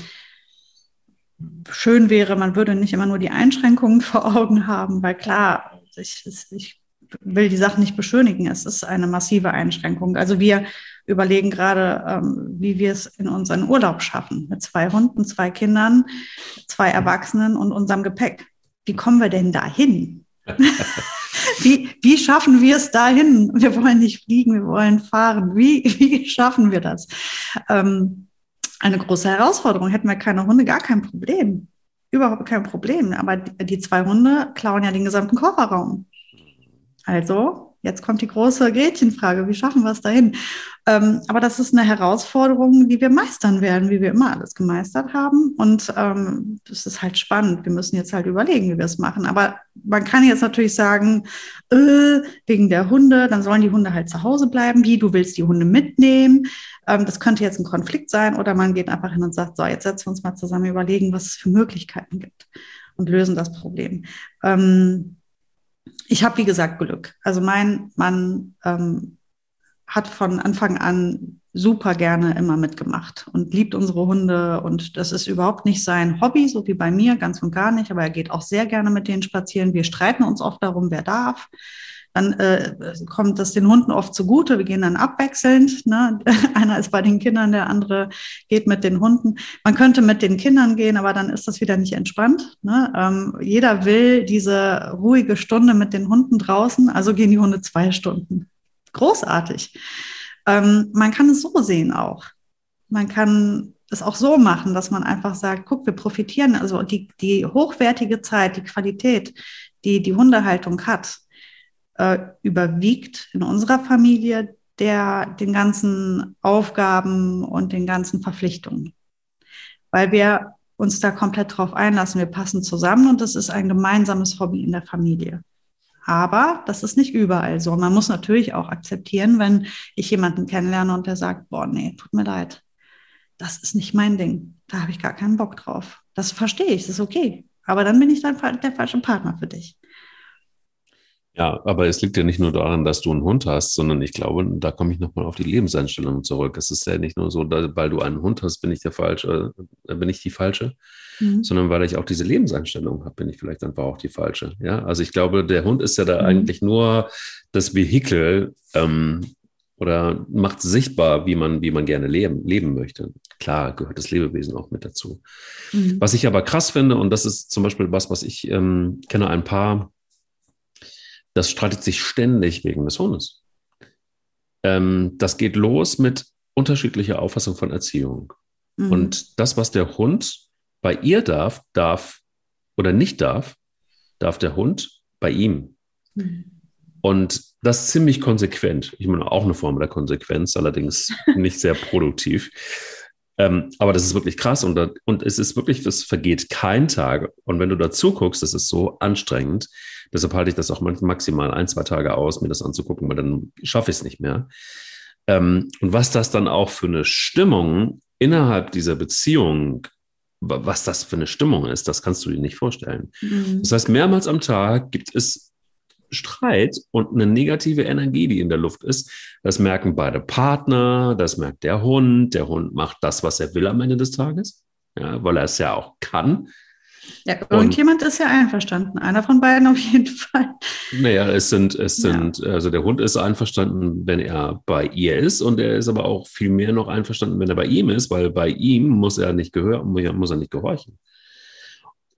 schön wäre, man würde nicht immer nur die Einschränkungen vor Augen haben, weil klar, ich, ich will die Sache nicht beschönigen. Es ist eine massive Einschränkung. Also wir überlegen gerade, ähm, wie wir es in unseren Urlaub schaffen. Mit zwei Hunden, zwei Kindern, zwei Erwachsenen und unserem Gepäck. Wie kommen wir denn dahin? wie, wie schaffen wir es dahin? Wir wollen nicht fliegen, wir wollen fahren. Wie, wie schaffen wir das? Ähm, eine große Herausforderung. Hätten wir keine Hunde, gar kein Problem. Überhaupt kein Problem. Aber die zwei Hunde klauen ja den gesamten Kofferraum. Also Jetzt kommt die große Gretchenfrage, wie schaffen wir es dahin? Ähm, aber das ist eine Herausforderung, die wir meistern werden, wie wir immer alles gemeistert haben. Und ähm, das ist halt spannend. Wir müssen jetzt halt überlegen, wie wir es machen. Aber man kann jetzt natürlich sagen, äh, wegen der Hunde, dann sollen die Hunde halt zu Hause bleiben. Wie, du willst die Hunde mitnehmen? Ähm, das könnte jetzt ein Konflikt sein. Oder man geht einfach hin und sagt, so, jetzt setzen wir uns mal zusammen überlegen, was es für Möglichkeiten gibt und lösen das Problem. Ähm, ich habe, wie gesagt, Glück. Also mein Mann ähm, hat von Anfang an super gerne immer mitgemacht und liebt unsere Hunde. Und das ist überhaupt nicht sein Hobby, so wie bei mir, ganz und gar nicht. Aber er geht auch sehr gerne mit denen spazieren. Wir streiten uns oft darum, wer darf dann äh, kommt das den Hunden oft zugute. Wir gehen dann abwechselnd. Ne? Einer ist bei den Kindern, der andere geht mit den Hunden. Man könnte mit den Kindern gehen, aber dann ist das wieder nicht entspannt. Ne? Ähm, jeder will diese ruhige Stunde mit den Hunden draußen, also gehen die Hunde zwei Stunden. Großartig. Ähm, man kann es so sehen auch. Man kann es auch so machen, dass man einfach sagt, guck, wir profitieren, also die, die hochwertige Zeit, die Qualität, die die Hundehaltung hat, äh, überwiegt in unserer Familie der den ganzen Aufgaben und den ganzen Verpflichtungen. Weil wir uns da komplett drauf einlassen. Wir passen zusammen und das ist ein gemeinsames Hobby in der Familie. Aber das ist nicht überall so. Man muss natürlich auch akzeptieren, wenn ich jemanden kennenlerne und der sagt, boah, nee, tut mir leid. Das ist nicht mein Ding. Da habe ich gar keinen Bock drauf. Das verstehe ich, das ist okay. Aber dann bin ich dann der falsche Partner für dich. Ja, aber es liegt ja nicht nur daran, dass du einen Hund hast, sondern ich glaube, da komme ich nochmal auf die Lebenseinstellung zurück. Es ist ja nicht nur so, dass, weil du einen Hund hast, bin ich der falsche, äh, bin ich die falsche, mhm. sondern weil ich auch diese Lebenseinstellung habe, bin ich vielleicht einfach auch die falsche. Ja, also ich glaube, der Hund ist ja da mhm. eigentlich nur das Vehikel ähm, oder macht sichtbar, wie man, wie man gerne leben, leben möchte. Klar gehört das Lebewesen auch mit dazu. Mhm. Was ich aber krass finde, und das ist zum Beispiel was, was ich ähm, kenne, ein paar das streitet sich ständig wegen des Hundes. Ähm, das geht los mit unterschiedlicher Auffassung von Erziehung. Mhm. Und das, was der Hund bei ihr darf, darf oder nicht darf, darf der Hund bei ihm. Mhm. Und das ziemlich konsequent. Ich meine, auch eine Form der Konsequenz, allerdings nicht sehr produktiv. Ähm, aber das ist wirklich krass und, und es ist wirklich, es vergeht kein Tag. Und wenn du dazu guckst, das ist so anstrengend. Deshalb halte ich das auch maximal ein, zwei Tage aus, mir das anzugucken, weil dann schaffe ich es nicht mehr. Ähm, und was das dann auch für eine Stimmung innerhalb dieser Beziehung was das für eine Stimmung ist, das kannst du dir nicht vorstellen. Mhm. Das heißt, mehrmals am Tag gibt es Streit und eine negative Energie, die in der Luft ist. Das merken beide Partner, das merkt der Hund. Der Hund macht das, was er will am Ende des Tages, ja, weil er es ja auch kann. Ja, irgendjemand und, ist ja einverstanden. Einer von beiden auf jeden Fall. Naja, es sind, es sind, ja. also der Hund ist einverstanden, wenn er bei ihr ist und er ist aber auch viel mehr noch einverstanden, wenn er bei ihm ist, weil bei ihm muss er nicht gehören, muss er nicht gehorchen.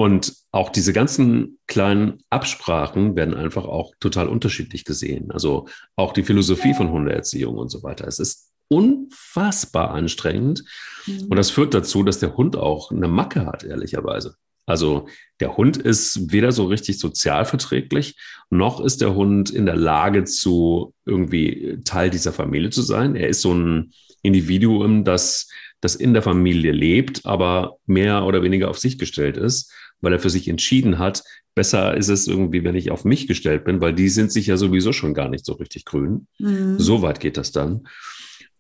Und auch diese ganzen kleinen Absprachen werden einfach auch total unterschiedlich gesehen. Also auch die Philosophie von Hundeerziehung und so weiter. Es ist unfassbar anstrengend. Mhm. Und das führt dazu, dass der Hund auch eine Macke hat, ehrlicherweise. Also der Hund ist weder so richtig sozialverträglich, noch ist der Hund in der Lage zu irgendwie Teil dieser Familie zu sein. Er ist so ein Individuum, das, das in der Familie lebt, aber mehr oder weniger auf sich gestellt ist, weil er für sich entschieden hat, besser ist es irgendwie, wenn ich auf mich gestellt bin, weil die sind sich ja sowieso schon gar nicht so richtig grün. Mhm. So weit geht das dann.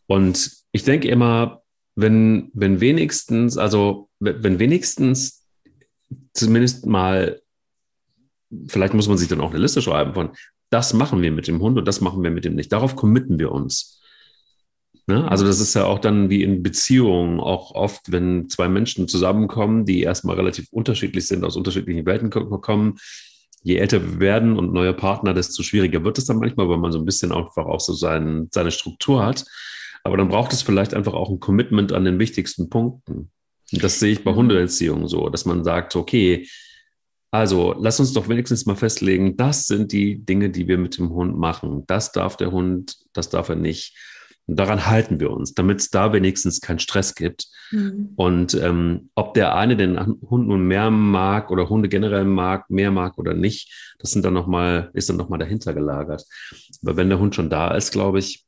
Und ich denke immer, wenn, wenn wenigstens, also wenn wenigstens zumindest mal, vielleicht muss man sich dann auch eine Liste schreiben von, das machen wir mit dem Hund und das machen wir mit dem nicht. Darauf committen wir uns. Ne? Also das ist ja auch dann wie in Beziehungen auch oft, wenn zwei Menschen zusammenkommen, die erstmal relativ unterschiedlich sind, aus unterschiedlichen Welten kommen. Je älter wir werden und neue Partner, desto schwieriger wird es dann manchmal, weil man so ein bisschen einfach auch so sein, seine Struktur hat. Aber dann braucht es vielleicht einfach auch ein Commitment an den wichtigsten Punkten. Das sehe ich bei mhm. Hundeerziehung so, dass man sagt, okay, also lass uns doch wenigstens mal festlegen, das sind die Dinge, die wir mit dem Hund machen. Das darf der Hund, das darf er nicht. Und daran halten wir uns, damit es da wenigstens keinen Stress gibt. Mhm. Und ähm, ob der eine den Hund nun mehr mag oder Hunde generell mag, mehr mag oder nicht, das sind dann noch mal, ist dann nochmal dahinter gelagert. Aber wenn der Hund schon da ist, glaube ich,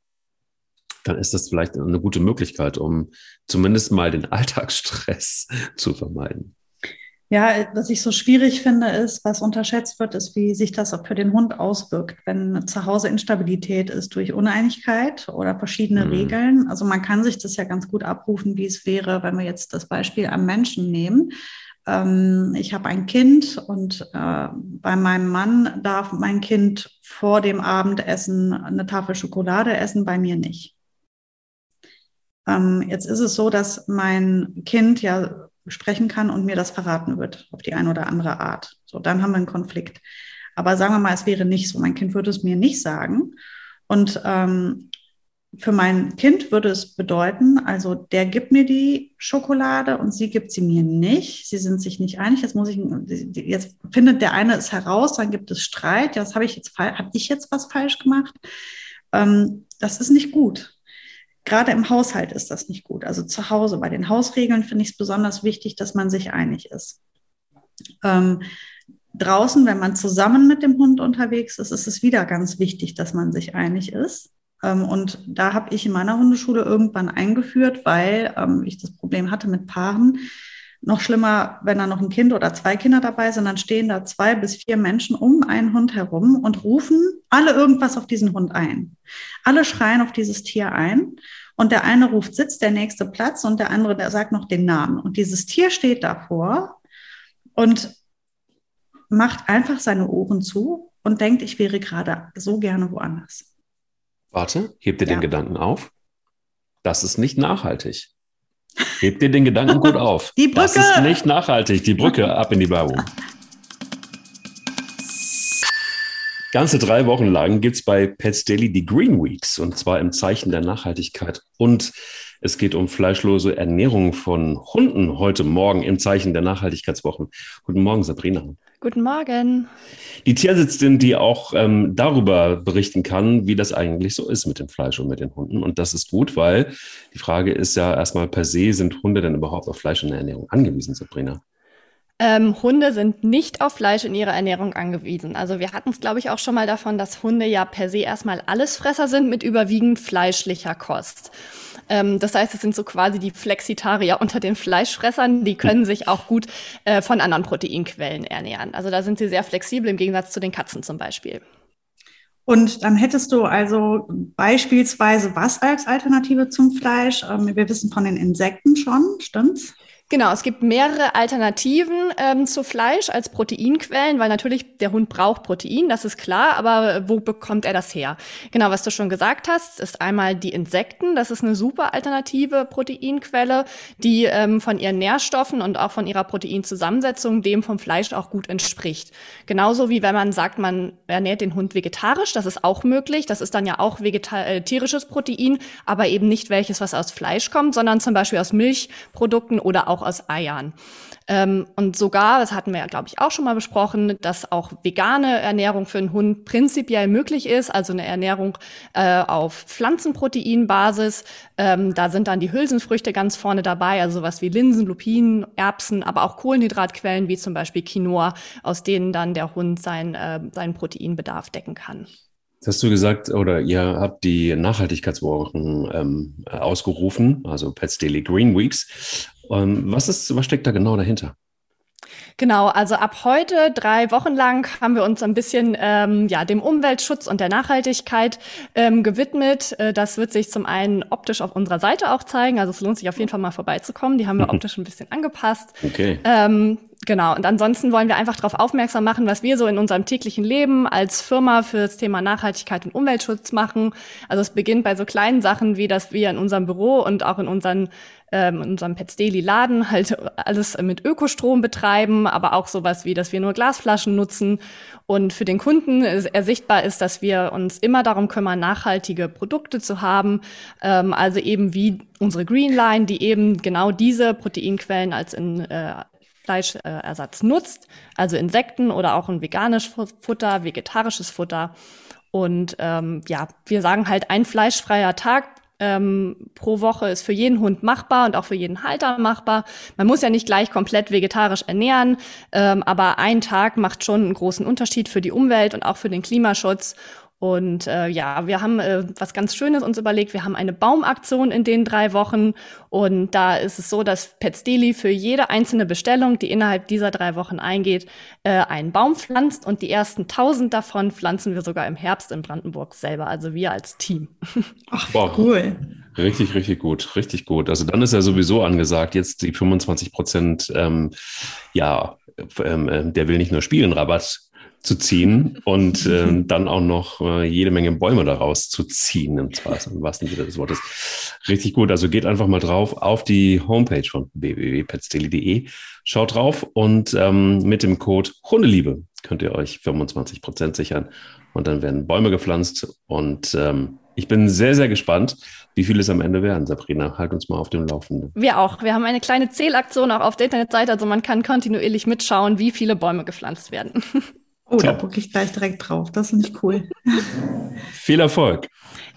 dann ist das vielleicht eine gute Möglichkeit, um zumindest mal den Alltagsstress zu vermeiden. Ja, was ich so schwierig finde, ist, was unterschätzt wird, ist, wie sich das auch für den Hund auswirkt, wenn zu Hause Instabilität ist durch Uneinigkeit oder verschiedene mhm. Regeln. Also man kann sich das ja ganz gut abrufen, wie es wäre, wenn wir jetzt das Beispiel am Menschen nehmen. Ähm, ich habe ein Kind und äh, bei meinem Mann darf mein Kind vor dem Abendessen eine Tafel Schokolade essen, bei mir nicht. Ähm, jetzt ist es so, dass mein Kind ja sprechen kann und mir das verraten wird auf die eine oder andere Art. So, dann haben wir einen Konflikt. Aber sagen wir mal, es wäre nicht so. Mein Kind würde es mir nicht sagen. Und ähm, für mein Kind würde es bedeuten, also der gibt mir die Schokolade und sie gibt sie mir nicht. Sie sind sich nicht einig. Jetzt muss ich, jetzt findet der eine es heraus, dann gibt es Streit. Das habe ich jetzt, habe ich jetzt was falsch gemacht? Ähm, das ist nicht gut. Gerade im Haushalt ist das nicht gut. Also zu Hause bei den Hausregeln finde ich es besonders wichtig, dass man sich einig ist. Ähm, draußen, wenn man zusammen mit dem Hund unterwegs ist, ist es wieder ganz wichtig, dass man sich einig ist. Ähm, und da habe ich in meiner Hundeschule irgendwann eingeführt, weil ähm, ich das Problem hatte mit Paaren, noch schlimmer, wenn da noch ein Kind oder zwei Kinder dabei sind, dann stehen da zwei bis vier Menschen um einen Hund herum und rufen alle irgendwas auf diesen Hund ein. Alle schreien auf dieses Tier ein. Und der eine ruft Sitz, der nächste Platz und der andere, der sagt noch den Namen. Und dieses Tier steht davor und macht einfach seine Ohren zu und denkt, ich wäre gerade so gerne woanders. Warte, hebt dir ja. den Gedanken auf? Das ist nicht nachhaltig. Heb dir den Gedanken gut auf. Die Brücke. Das ist nicht nachhaltig. Die Brücke ab in die Werbung. Ganze drei Wochen lang gibt es bei Pets Daily die Green Weeks und zwar im Zeichen der Nachhaltigkeit. Und es geht um fleischlose Ernährung von Hunden heute Morgen im Zeichen der Nachhaltigkeitswochen. Guten Morgen, Sabrina. Guten Morgen. Die Tierärztin, die auch ähm, darüber berichten kann, wie das eigentlich so ist mit dem Fleisch und mit den Hunden. Und das ist gut, weil die Frage ist ja erstmal per se, sind Hunde denn überhaupt auf Fleisch in der Ernährung angewiesen, Sabrina? Ähm, Hunde sind nicht auf Fleisch in ihrer Ernährung angewiesen. Also wir hatten es, glaube ich, auch schon mal davon, dass Hunde ja per se erstmal Allesfresser sind mit überwiegend fleischlicher Kost. Ähm, das heißt, es sind so quasi die Flexitarier unter den Fleischfressern. Die können sich auch gut äh, von anderen Proteinquellen ernähren. Also da sind sie sehr flexibel im Gegensatz zu den Katzen zum Beispiel. Und dann hättest du also beispielsweise was als Alternative zum Fleisch? Ähm, wir wissen von den Insekten schon, stimmt's? Genau, es gibt mehrere Alternativen ähm, zu Fleisch als Proteinquellen, weil natürlich der Hund braucht Protein, das ist klar, aber wo bekommt er das her? Genau, was du schon gesagt hast, ist einmal die Insekten. Das ist eine super alternative Proteinquelle, die ähm, von ihren Nährstoffen und auch von ihrer Proteinzusammensetzung dem vom Fleisch auch gut entspricht. Genauso wie wenn man sagt, man ernährt den Hund vegetarisch, das ist auch möglich. Das ist dann ja auch äh, Protein, aber eben nicht welches, was aus Fleisch kommt, sondern zum Beispiel aus Milchprodukten oder auch aus Eiern. Ähm, und sogar, das hatten wir ja, glaube ich, auch schon mal besprochen, dass auch vegane Ernährung für einen Hund prinzipiell möglich ist, also eine Ernährung äh, auf Pflanzenproteinbasis. Ähm, da sind dann die Hülsenfrüchte ganz vorne dabei, also sowas wie Linsen, Lupinen, Erbsen, aber auch Kohlenhydratquellen wie zum Beispiel Quinoa, aus denen dann der Hund sein, äh, seinen Proteinbedarf decken kann. Hast du gesagt, oder ihr habt die Nachhaltigkeitswochen ähm, ausgerufen, also Pets Daily Green Weeks. Ähm, was, ist, was steckt da genau dahinter? Genau, also ab heute drei Wochen lang haben wir uns ein bisschen ähm, ja dem Umweltschutz und der Nachhaltigkeit ähm, gewidmet. Äh, das wird sich zum einen optisch auf unserer Seite auch zeigen. Also es lohnt sich auf jeden Fall mal vorbeizukommen. Die haben wir optisch ein bisschen angepasst. Okay. Ähm, Genau, und ansonsten wollen wir einfach darauf aufmerksam machen, was wir so in unserem täglichen Leben als Firma für das Thema Nachhaltigkeit und Umweltschutz machen. Also es beginnt bei so kleinen Sachen, wie dass wir in unserem Büro und auch in unseren ähm, unserem Pets Daily Laden halt alles mit Ökostrom betreiben, aber auch sowas wie, dass wir nur Glasflaschen nutzen. Und für den Kunden ersichtbar ist, dass wir uns immer darum kümmern, nachhaltige Produkte zu haben, ähm, also eben wie unsere Green Line, die eben genau diese Proteinquellen als in äh, Fleischersatz nutzt, also Insekten oder auch ein veganisches Futter, vegetarisches Futter. Und ähm, ja, wir sagen halt, ein fleischfreier Tag ähm, pro Woche ist für jeden Hund machbar und auch für jeden Halter machbar. Man muss ja nicht gleich komplett vegetarisch ernähren, ähm, aber ein Tag macht schon einen großen Unterschied für die Umwelt und auch für den Klimaschutz. Und äh, ja, wir haben äh, was ganz Schönes uns überlegt. Wir haben eine Baumaktion in den drei Wochen. Und da ist es so, dass Pets Daily für jede einzelne Bestellung, die innerhalb dieser drei Wochen eingeht, äh, einen Baum pflanzt. Und die ersten tausend davon pflanzen wir sogar im Herbst in Brandenburg selber. Also wir als Team. Ach, wow. cool. Richtig, richtig gut, richtig gut. Also dann ist ja sowieso angesagt, jetzt die 25 Prozent, ähm, ja, ähm, äh, der will nicht nur spielen, Rabatt zu ziehen und äh, dann auch noch äh, jede Menge Bäume daraus zu ziehen, im, im wahrsten Sinne des Wortes. Richtig gut. Also geht einfach mal drauf auf die Homepage von www.petsdaily.de, schaut drauf und ähm, mit dem Code Hundeliebe könnt ihr euch 25 Prozent sichern und dann werden Bäume gepflanzt und ähm, ich bin sehr, sehr gespannt, wie viele es am Ende werden. Sabrina, halt uns mal auf dem Laufenden. Wir auch. Wir haben eine kleine Zählaktion auch auf der Internetseite, also man kann kontinuierlich mitschauen, wie viele Bäume gepflanzt werden. Oh, Top. da gucke ich gleich direkt drauf. Das finde ich cool. Viel Erfolg.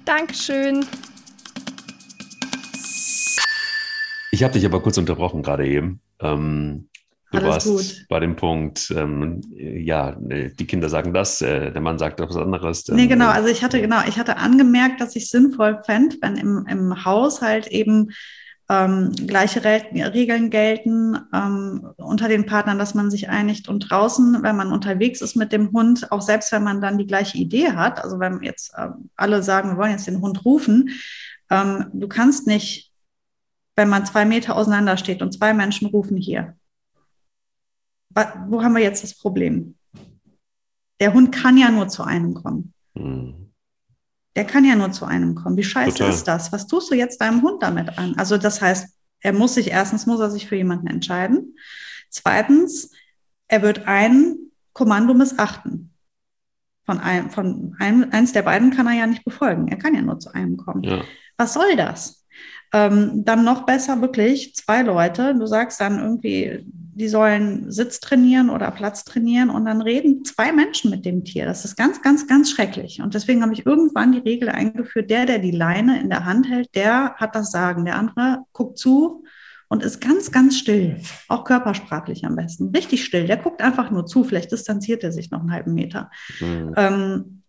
Dankeschön. Ich habe dich aber kurz unterbrochen gerade eben. Ähm, du Alles warst gut. bei dem Punkt, ähm, ja, die Kinder sagen das, äh, der Mann sagt etwas anderes. Nee, genau. Also ich hatte genau, ich hatte angemerkt, dass ich sinnvoll fände, wenn im, im Haushalt eben ähm, gleiche Regeln gelten ähm, unter den Partnern, dass man sich einigt und draußen, wenn man unterwegs ist mit dem Hund, auch selbst wenn man dann die gleiche Idee hat, also wenn jetzt äh, alle sagen, wir wollen jetzt den Hund rufen, ähm, du kannst nicht, wenn man zwei Meter auseinander steht und zwei Menschen rufen hier, wo haben wir jetzt das Problem? Der Hund kann ja nur zu einem kommen. Mhm der kann ja nur zu einem kommen. Wie scheiße Total. ist das? Was tust du jetzt deinem Hund damit an? Also das heißt, er muss sich erstens muss er sich für jemanden entscheiden. Zweitens, er wird ein Kommando missachten. Von einem, von einem, eins der beiden kann er ja nicht befolgen. Er kann ja nur zu einem kommen. Ja. Was soll das? Ähm, dann noch besser wirklich zwei Leute. Du sagst dann irgendwie, die sollen Sitz trainieren oder Platz trainieren und dann reden zwei Menschen mit dem Tier. Das ist ganz, ganz, ganz schrecklich. Und deswegen habe ich irgendwann die Regel eingeführt, der, der die Leine in der Hand hält, der hat das Sagen. Der andere guckt zu und ist ganz, ganz still, auch körpersprachlich am besten. Richtig still. Der guckt einfach nur zu, vielleicht distanziert er sich noch einen halben Meter. Mhm. Ähm,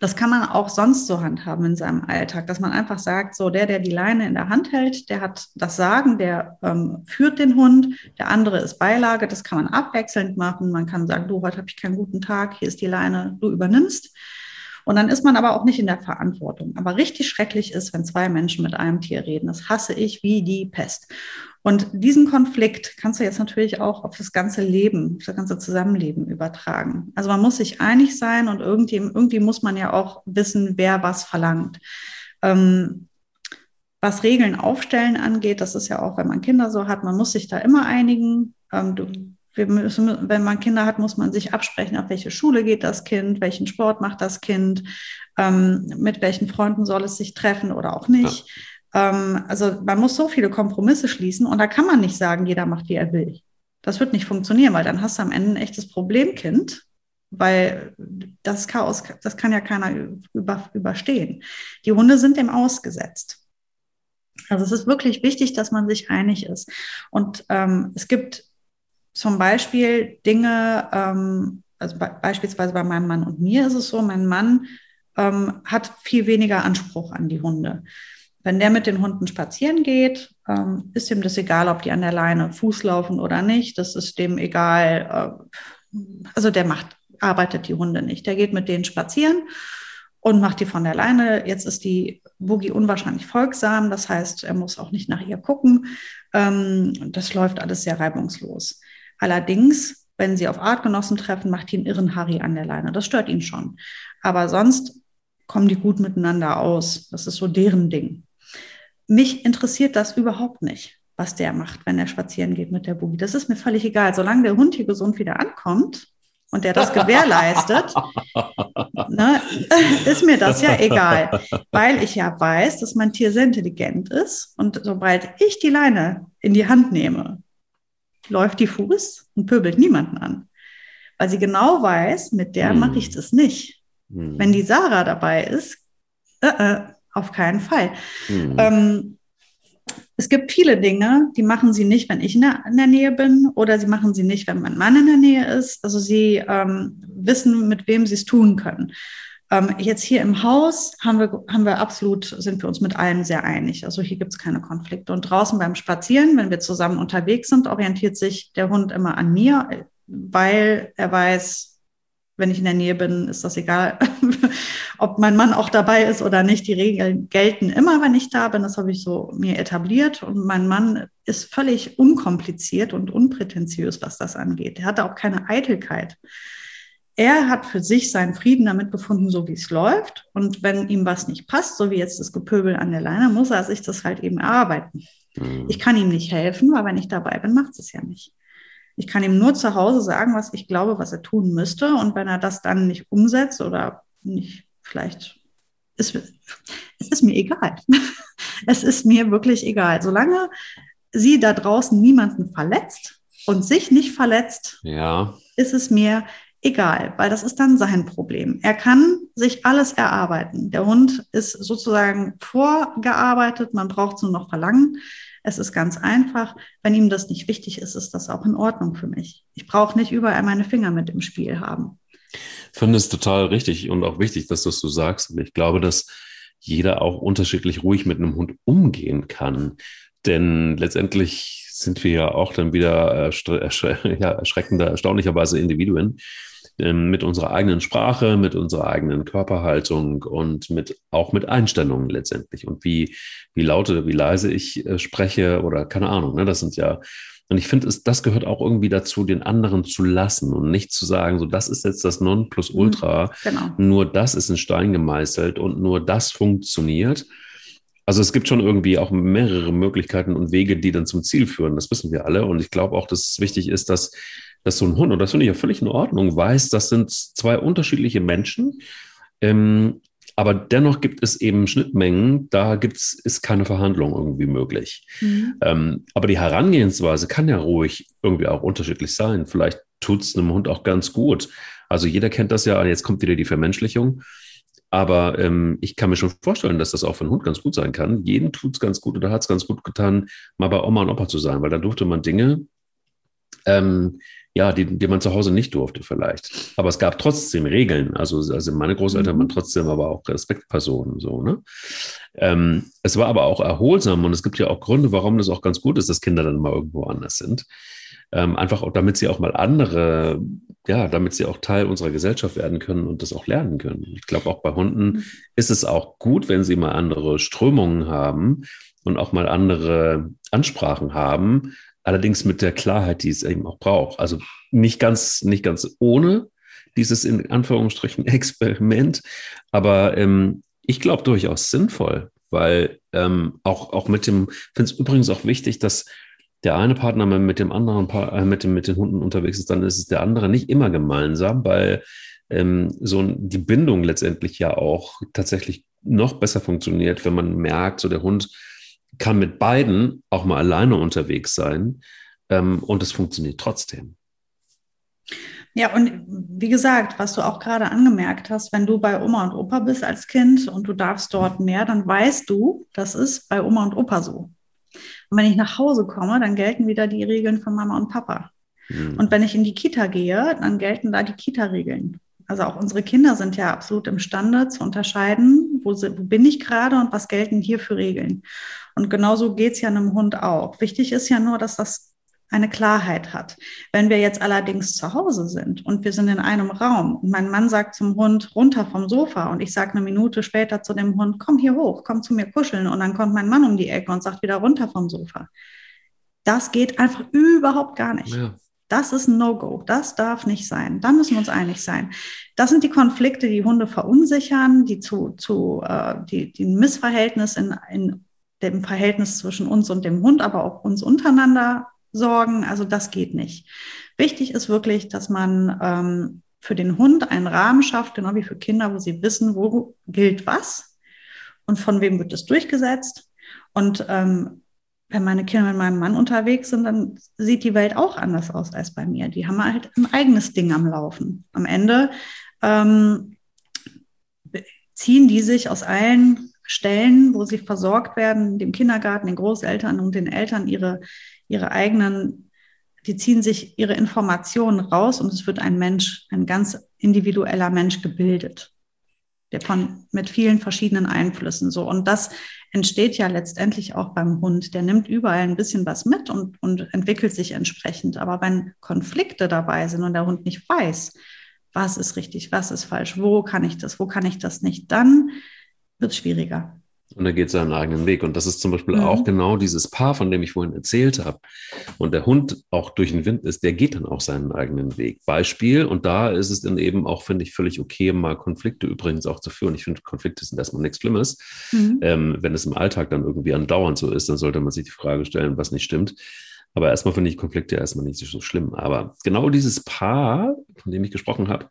das kann man auch sonst so handhaben in seinem Alltag, dass man einfach sagt, so der, der die Leine in der Hand hält, der hat das Sagen, der ähm, führt den Hund, der andere ist Beilage, das kann man abwechselnd machen. Man kann sagen, du, heute habe ich keinen guten Tag, hier ist die Leine, du übernimmst. Und dann ist man aber auch nicht in der Verantwortung. Aber richtig schrecklich ist, wenn zwei Menschen mit einem Tier reden. Das hasse ich wie die Pest. Und diesen Konflikt kannst du jetzt natürlich auch auf das ganze Leben, auf das ganze Zusammenleben übertragen. Also man muss sich einig sein und irgendwie, irgendwie muss man ja auch wissen, wer was verlangt. Ähm, was Regeln aufstellen angeht, das ist ja auch, wenn man Kinder so hat, man muss sich da immer einigen. Ähm, du, müssen, wenn man Kinder hat, muss man sich absprechen, auf welche Schule geht das Kind, welchen Sport macht das Kind, ähm, mit welchen Freunden soll es sich treffen oder auch nicht. Ähm, also man muss so viele Kompromisse schließen und da kann man nicht sagen, jeder macht, wie er will. Das wird nicht funktionieren, weil dann hast du am Ende ein echtes Problemkind, weil das Chaos, das kann ja keiner über, überstehen. Die Hunde sind dem ausgesetzt. Also es ist wirklich wichtig, dass man sich einig ist. Und ähm, es gibt zum Beispiel Dinge, ähm, also be beispielsweise bei meinem Mann und mir ist es so, mein Mann ähm, hat viel weniger Anspruch an die Hunde. Wenn der mit den Hunden spazieren geht, ähm, ist ihm das egal, ob die an der Leine Fuß laufen oder nicht. Das ist dem egal. Äh, also der macht, arbeitet die Hunde nicht. Der geht mit denen spazieren und macht die von der Leine. Jetzt ist die Boogie unwahrscheinlich folgsam. Das heißt, er muss auch nicht nach ihr gucken. Ähm, das läuft alles sehr reibungslos. Allerdings, wenn sie auf Artgenossen treffen, macht die einen irren Harry an der Leine. Das stört ihn schon. Aber sonst kommen die gut miteinander aus. Das ist so deren Ding mich interessiert das überhaupt nicht, was der macht, wenn er spazieren geht mit der Boogie. Das ist mir völlig egal. Solange der Hund hier gesund wieder ankommt und der das gewährleistet, ne, ist mir das ja egal. Weil ich ja weiß, dass mein Tier sehr intelligent ist. Und sobald ich die Leine in die Hand nehme, läuft die Fuß und pöbelt niemanden an. Weil sie genau weiß, mit der hm. mache ich das nicht. Hm. Wenn die Sarah dabei ist, äh, äh, auf keinen Fall. Mhm. Ähm, es gibt viele Dinge, die machen sie nicht, wenn ich in der, in der, Nähe bin oder sie machen sie nicht, wenn mein Mann in der Nähe ist. Also sie ähm, wissen, mit wem sie es tun können. Ähm, jetzt hier im Haus haben wir, haben wir absolut, sind wir uns mit allem sehr einig. Also hier gibt es keine Konflikte. Und draußen beim Spazieren, wenn wir zusammen unterwegs sind, orientiert sich der Hund immer an mir, weil er weiß, wenn ich in der Nähe bin, ist das egal, ob mein Mann auch dabei ist oder nicht. Die Regeln gelten immer, wenn ich da bin. Das habe ich so mir etabliert. Und mein Mann ist völlig unkompliziert und unprätentiös, was das angeht. Er hatte auch keine Eitelkeit. Er hat für sich seinen Frieden damit gefunden, so wie es läuft. Und wenn ihm was nicht passt, so wie jetzt das Gepöbel an der Leine, muss er sich das halt eben erarbeiten. Mhm. Ich kann ihm nicht helfen, weil wenn ich dabei bin, macht es ja nicht. Ich kann ihm nur zu Hause sagen, was ich glaube, was er tun müsste. Und wenn er das dann nicht umsetzt oder nicht, vielleicht ist es ist mir egal. es ist mir wirklich egal. Solange sie da draußen niemanden verletzt und sich nicht verletzt, ja. ist es mir egal, weil das ist dann sein Problem. Er kann sich alles erarbeiten. Der Hund ist sozusagen vorgearbeitet, man braucht es nur noch verlangen. Es ist ganz einfach. Wenn ihm das nicht wichtig ist, ist das auch in Ordnung für mich. Ich brauche nicht überall meine Finger mit im Spiel haben. Ich finde es total richtig und auch wichtig, dass du es so sagst. Und ich glaube, dass jeder auch unterschiedlich ruhig mit einem Hund umgehen kann. Denn letztendlich sind wir ja auch dann wieder ja, erschreckender, erstaunlicherweise Individuen. Ähm, mit unserer eigenen Sprache, mit unserer eigenen Körperhaltung und mit auch mit Einstellungen letztendlich und wie, wie laut oder wie leise ich äh, spreche oder keine Ahnung. Ne? Das sind ja, und ich finde, das gehört auch irgendwie dazu, den anderen zu lassen und nicht zu sagen, so das ist jetzt das Nonplusultra, mhm, genau. nur das ist in Stein gemeißelt und nur das funktioniert. Also es gibt schon irgendwie auch mehrere Möglichkeiten und Wege, die dann zum Ziel führen. Das wissen wir alle. Und ich glaube auch, dass es wichtig ist, dass dass so ein Hund, und das finde ich ja völlig in Ordnung, weiß, das sind zwei unterschiedliche Menschen. Ähm, aber dennoch gibt es eben Schnittmengen, da gibt's, ist keine Verhandlung irgendwie möglich. Mhm. Ähm, aber die Herangehensweise kann ja ruhig irgendwie auch unterschiedlich sein. Vielleicht tut es einem Hund auch ganz gut. Also jeder kennt das ja, jetzt kommt wieder die Vermenschlichung. Aber ähm, ich kann mir schon vorstellen, dass das auch für einen Hund ganz gut sein kann. Jeden tut es ganz gut oder hat es ganz gut getan, mal bei Oma und Opa zu sein, weil da durfte man Dinge, ähm, ja, die, die man zu Hause nicht durfte vielleicht. Aber es gab trotzdem Regeln. Also, also meine Großeltern mhm. waren trotzdem aber auch Respektpersonen. So, ne? Ähm, es war aber auch erholsam und es gibt ja auch Gründe, warum das auch ganz gut ist, dass Kinder dann mal irgendwo anders sind. Ähm, einfach auch, damit sie auch mal andere, ja, damit sie auch Teil unserer Gesellschaft werden können und das auch lernen können. Ich glaube, auch bei Hunden mhm. ist es auch gut, wenn sie mal andere Strömungen haben und auch mal andere Ansprachen haben, allerdings mit der Klarheit, die es eben auch braucht. Also nicht ganz, nicht ganz ohne dieses in Anführungsstrichen Experiment, aber ähm, ich glaube durchaus sinnvoll, weil ähm, auch, auch mit dem, finde es übrigens auch wichtig, dass der eine Partner mit dem anderen, äh, mit, dem, mit den Hunden unterwegs ist, dann ist es der andere nicht immer gemeinsam, weil ähm, so die Bindung letztendlich ja auch tatsächlich noch besser funktioniert, wenn man merkt, so der Hund kann mit beiden auch mal alleine unterwegs sein ähm, und es funktioniert trotzdem. Ja, und wie gesagt, was du auch gerade angemerkt hast, wenn du bei Oma und Opa bist als Kind und du darfst dort mehr, dann weißt du, das ist bei Oma und Opa so. Und wenn ich nach Hause komme, dann gelten wieder die Regeln von Mama und Papa. Mhm. Und wenn ich in die Kita gehe, dann gelten da die Kita-Regeln. Also auch unsere Kinder sind ja absolut imstande zu unterscheiden, wo, wo bin ich gerade und was gelten hier für Regeln. Und genauso geht es ja einem Hund auch. Wichtig ist ja nur, dass das eine Klarheit hat. Wenn wir jetzt allerdings zu Hause sind und wir sind in einem Raum und mein Mann sagt zum Hund runter vom Sofa und ich sage eine Minute später zu dem Hund, komm hier hoch, komm zu mir kuscheln und dann kommt mein Mann um die Ecke und sagt wieder runter vom Sofa. Das geht einfach überhaupt gar nicht. Ja. Das ist ein No-Go. Das darf nicht sein. Da müssen wir uns einig sein. Das sind die Konflikte, die Hunde verunsichern, die zu, zu äh, die, die ein Missverhältnis in, in dem Verhältnis zwischen uns und dem Hund, aber auch uns untereinander sorgen. Also das geht nicht. Wichtig ist wirklich, dass man ähm, für den Hund einen Rahmen schafft, genau wie für Kinder, wo sie wissen, wo gilt was und von wem wird es durchgesetzt. Und ähm, wenn meine Kinder mit meinem Mann unterwegs sind, dann sieht die Welt auch anders aus als bei mir. Die haben halt ein eigenes Ding am Laufen. Am Ende ähm, ziehen die sich aus allen Stellen, wo sie versorgt werden, dem Kindergarten, den Großeltern und den Eltern ihre, ihre eigenen, die ziehen sich ihre Informationen raus und es wird ein Mensch, ein ganz individueller Mensch gebildet von, mit vielen verschiedenen Einflüssen so. Und das entsteht ja letztendlich auch beim Hund. Der nimmt überall ein bisschen was mit und, und entwickelt sich entsprechend. Aber wenn Konflikte dabei sind und der Hund nicht weiß, was ist richtig, was ist falsch, wo kann ich das, wo kann ich das nicht, dann wird es schwieriger. Und er geht seinen eigenen Weg. Und das ist zum Beispiel mhm. auch genau dieses Paar, von dem ich vorhin erzählt habe. Und der Hund auch durch den Wind ist, der geht dann auch seinen eigenen Weg. Beispiel, und da ist es dann eben auch, finde ich, völlig okay, mal Konflikte übrigens auch zu führen. Ich finde, Konflikte sind erstmal nichts Schlimmes. Mhm. Ähm, wenn es im Alltag dann irgendwie andauernd so ist, dann sollte man sich die Frage stellen, was nicht stimmt. Aber erstmal finde ich Konflikte erstmal nicht so schlimm. Aber genau dieses Paar, von dem ich gesprochen habe,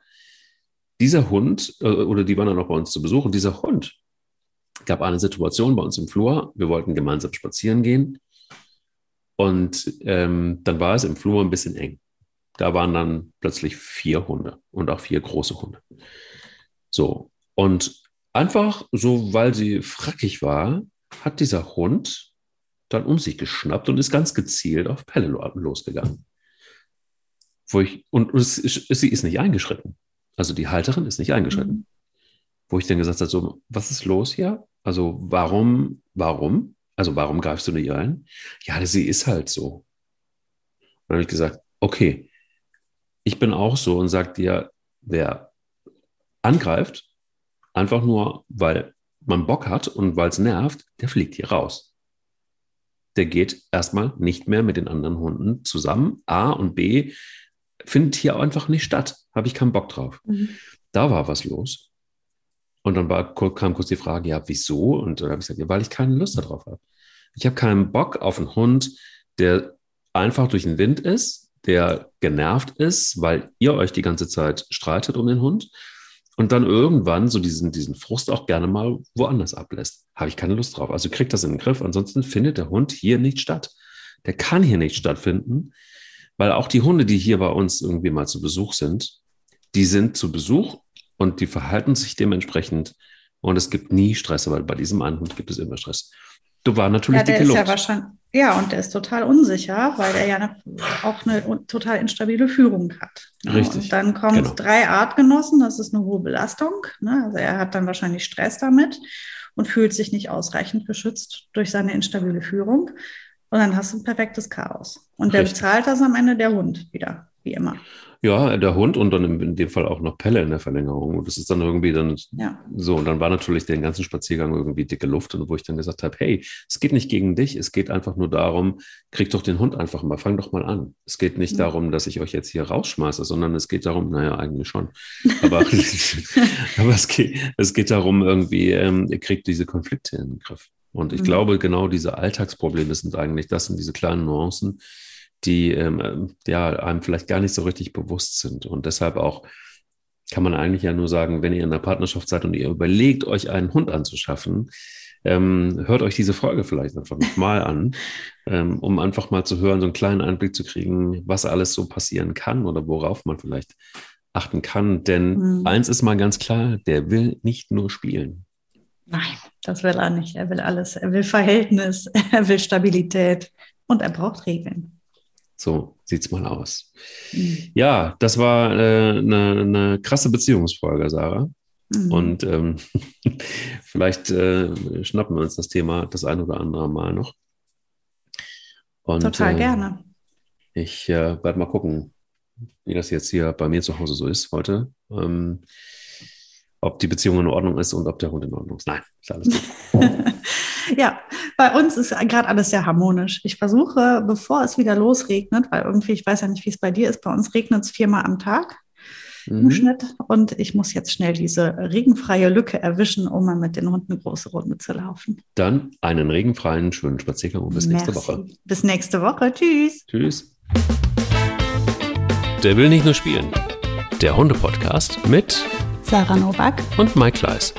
dieser Hund, äh, oder die waren dann auch bei uns zu Besuch, und dieser Hund, gab eine Situation bei uns im Flur. Wir wollten gemeinsam spazieren gehen. Und ähm, dann war es im Flur ein bisschen eng. Da waren dann plötzlich vier Hunde und auch vier große Hunde. So. Und einfach so, weil sie frackig war, hat dieser Hund dann um sich geschnappt und ist ganz gezielt auf Pelle losgegangen. Wo ich, und es, sie ist nicht eingeschritten. Also die Halterin ist nicht eingeschritten. Mhm. Wo ich dann gesagt habe, so, was ist los hier? Also warum, warum? Also warum greifst du nicht ein? Ja, sie ist halt so. dann habe ich gesagt, okay, ich bin auch so und sage dir, wer angreift, einfach nur, weil man Bock hat und weil es nervt, der fliegt hier raus. Der geht erstmal nicht mehr mit den anderen Hunden zusammen. A und B findet hier einfach nicht statt. Habe ich keinen Bock drauf. Mhm. Da war was los. Und dann war, kam kurz die Frage, ja, wieso? Und dann habe ich gesagt, ja, weil ich keine Lust darauf habe. Ich habe keinen Bock auf einen Hund, der einfach durch den Wind ist, der genervt ist, weil ihr euch die ganze Zeit streitet um den Hund und dann irgendwann so diesen, diesen Frust auch gerne mal woanders ablässt. Habe ich keine Lust drauf. Also kriegt das in den Griff. Ansonsten findet der Hund hier nicht statt. Der kann hier nicht stattfinden, weil auch die Hunde, die hier bei uns irgendwie mal zu Besuch sind, die sind zu Besuch und die verhalten sich dementsprechend. Und es gibt nie Stress, weil bei diesem einen Hund gibt es immer Stress. Du war natürlich ja, der ist ja wahrscheinlich, ja, und der ist total unsicher, weil er ja eine, auch eine total instabile Führung hat. Ne? Richtig. Und dann kommen genau. drei Artgenossen, das ist eine hohe Belastung. Ne? Also er hat dann wahrscheinlich Stress damit und fühlt sich nicht ausreichend geschützt durch seine instabile Führung. Und dann hast du ein perfektes Chaos. Und der Richtig. bezahlt das am Ende der Hund wieder, wie immer. Ja, der Hund und dann in, dem Fall auch noch Pelle in der Verlängerung. Und das ist dann irgendwie dann Ja. so. Und dann war natürlich den ganzen Spaziergang irgendwie dicke Luft. Und wo ich dann gesagt habe, hey, es geht nicht gegen dich, es geht einfach nur darum, krieg doch den Hund einfach mal, fang doch mal an. Es geht nicht Mhm. darum, dass ich euch jetzt hier rausschmeiße, sondern es geht darum, naja, eigentlich schon. Aber, aber es, geht, es geht darum, irgendwie, ähm, ihr kriegt diese Konflikte in den Griff. Und ich Mhm. glaube, genau diese Alltagsprobleme sind eigentlich, das sind diese kleinen Nuancen, die ähm, ja, einem vielleicht gar nicht so richtig bewusst sind. Und deshalb auch kann man eigentlich ja nur sagen, wenn ihr in einer Partnerschaft seid und ihr überlegt, euch einen Hund anzuschaffen, ähm, hört euch diese Folge vielleicht einfach nochmal an, ähm, um einfach mal zu hören, so einen kleinen Einblick zu kriegen, was alles so passieren kann oder worauf man vielleicht achten kann. Denn Mhm. eins ist mal ganz klar, der will nicht nur spielen. Nein, das will er nicht. Er will alles. Er will Verhältnis, er will Stabilität und er braucht Regeln. So sieht's mal aus. Mhm. Ja, das war äh, eine, eine krasse Beziehungsfolge, Sarah. Mhm. Und ähm, vielleicht äh, schnappen wir uns das Thema das ein oder andere Mal noch. Und, Total äh, gerne. Ich äh, werde mal gucken, wie das jetzt hier bei mir zu Hause so ist heute. Ähm, ob die Beziehung in Ordnung ist und ob der Hund in Ordnung ist. Nein, ist alles gut. ja, bei uns ist gerade alles sehr harmonisch. Ich versuche, bevor es wieder losregnet, weil irgendwie, ich weiß ja nicht, wie es bei dir ist, bei uns regnet es viermal am Tag im Mhm. Schnitt und ich muss jetzt schnell diese regenfreie Lücke erwischen, um mal mit den Hunden eine große Runde zu laufen. Dann einen regenfreien, schönen Spaziergang und bis nächste Merci. Woche. Bis nächste Woche. Tschüss. Tschüss. Der will nicht nur spielen. Der Hunde-Podcast mit Sarah Novak. und Mike Kleiss.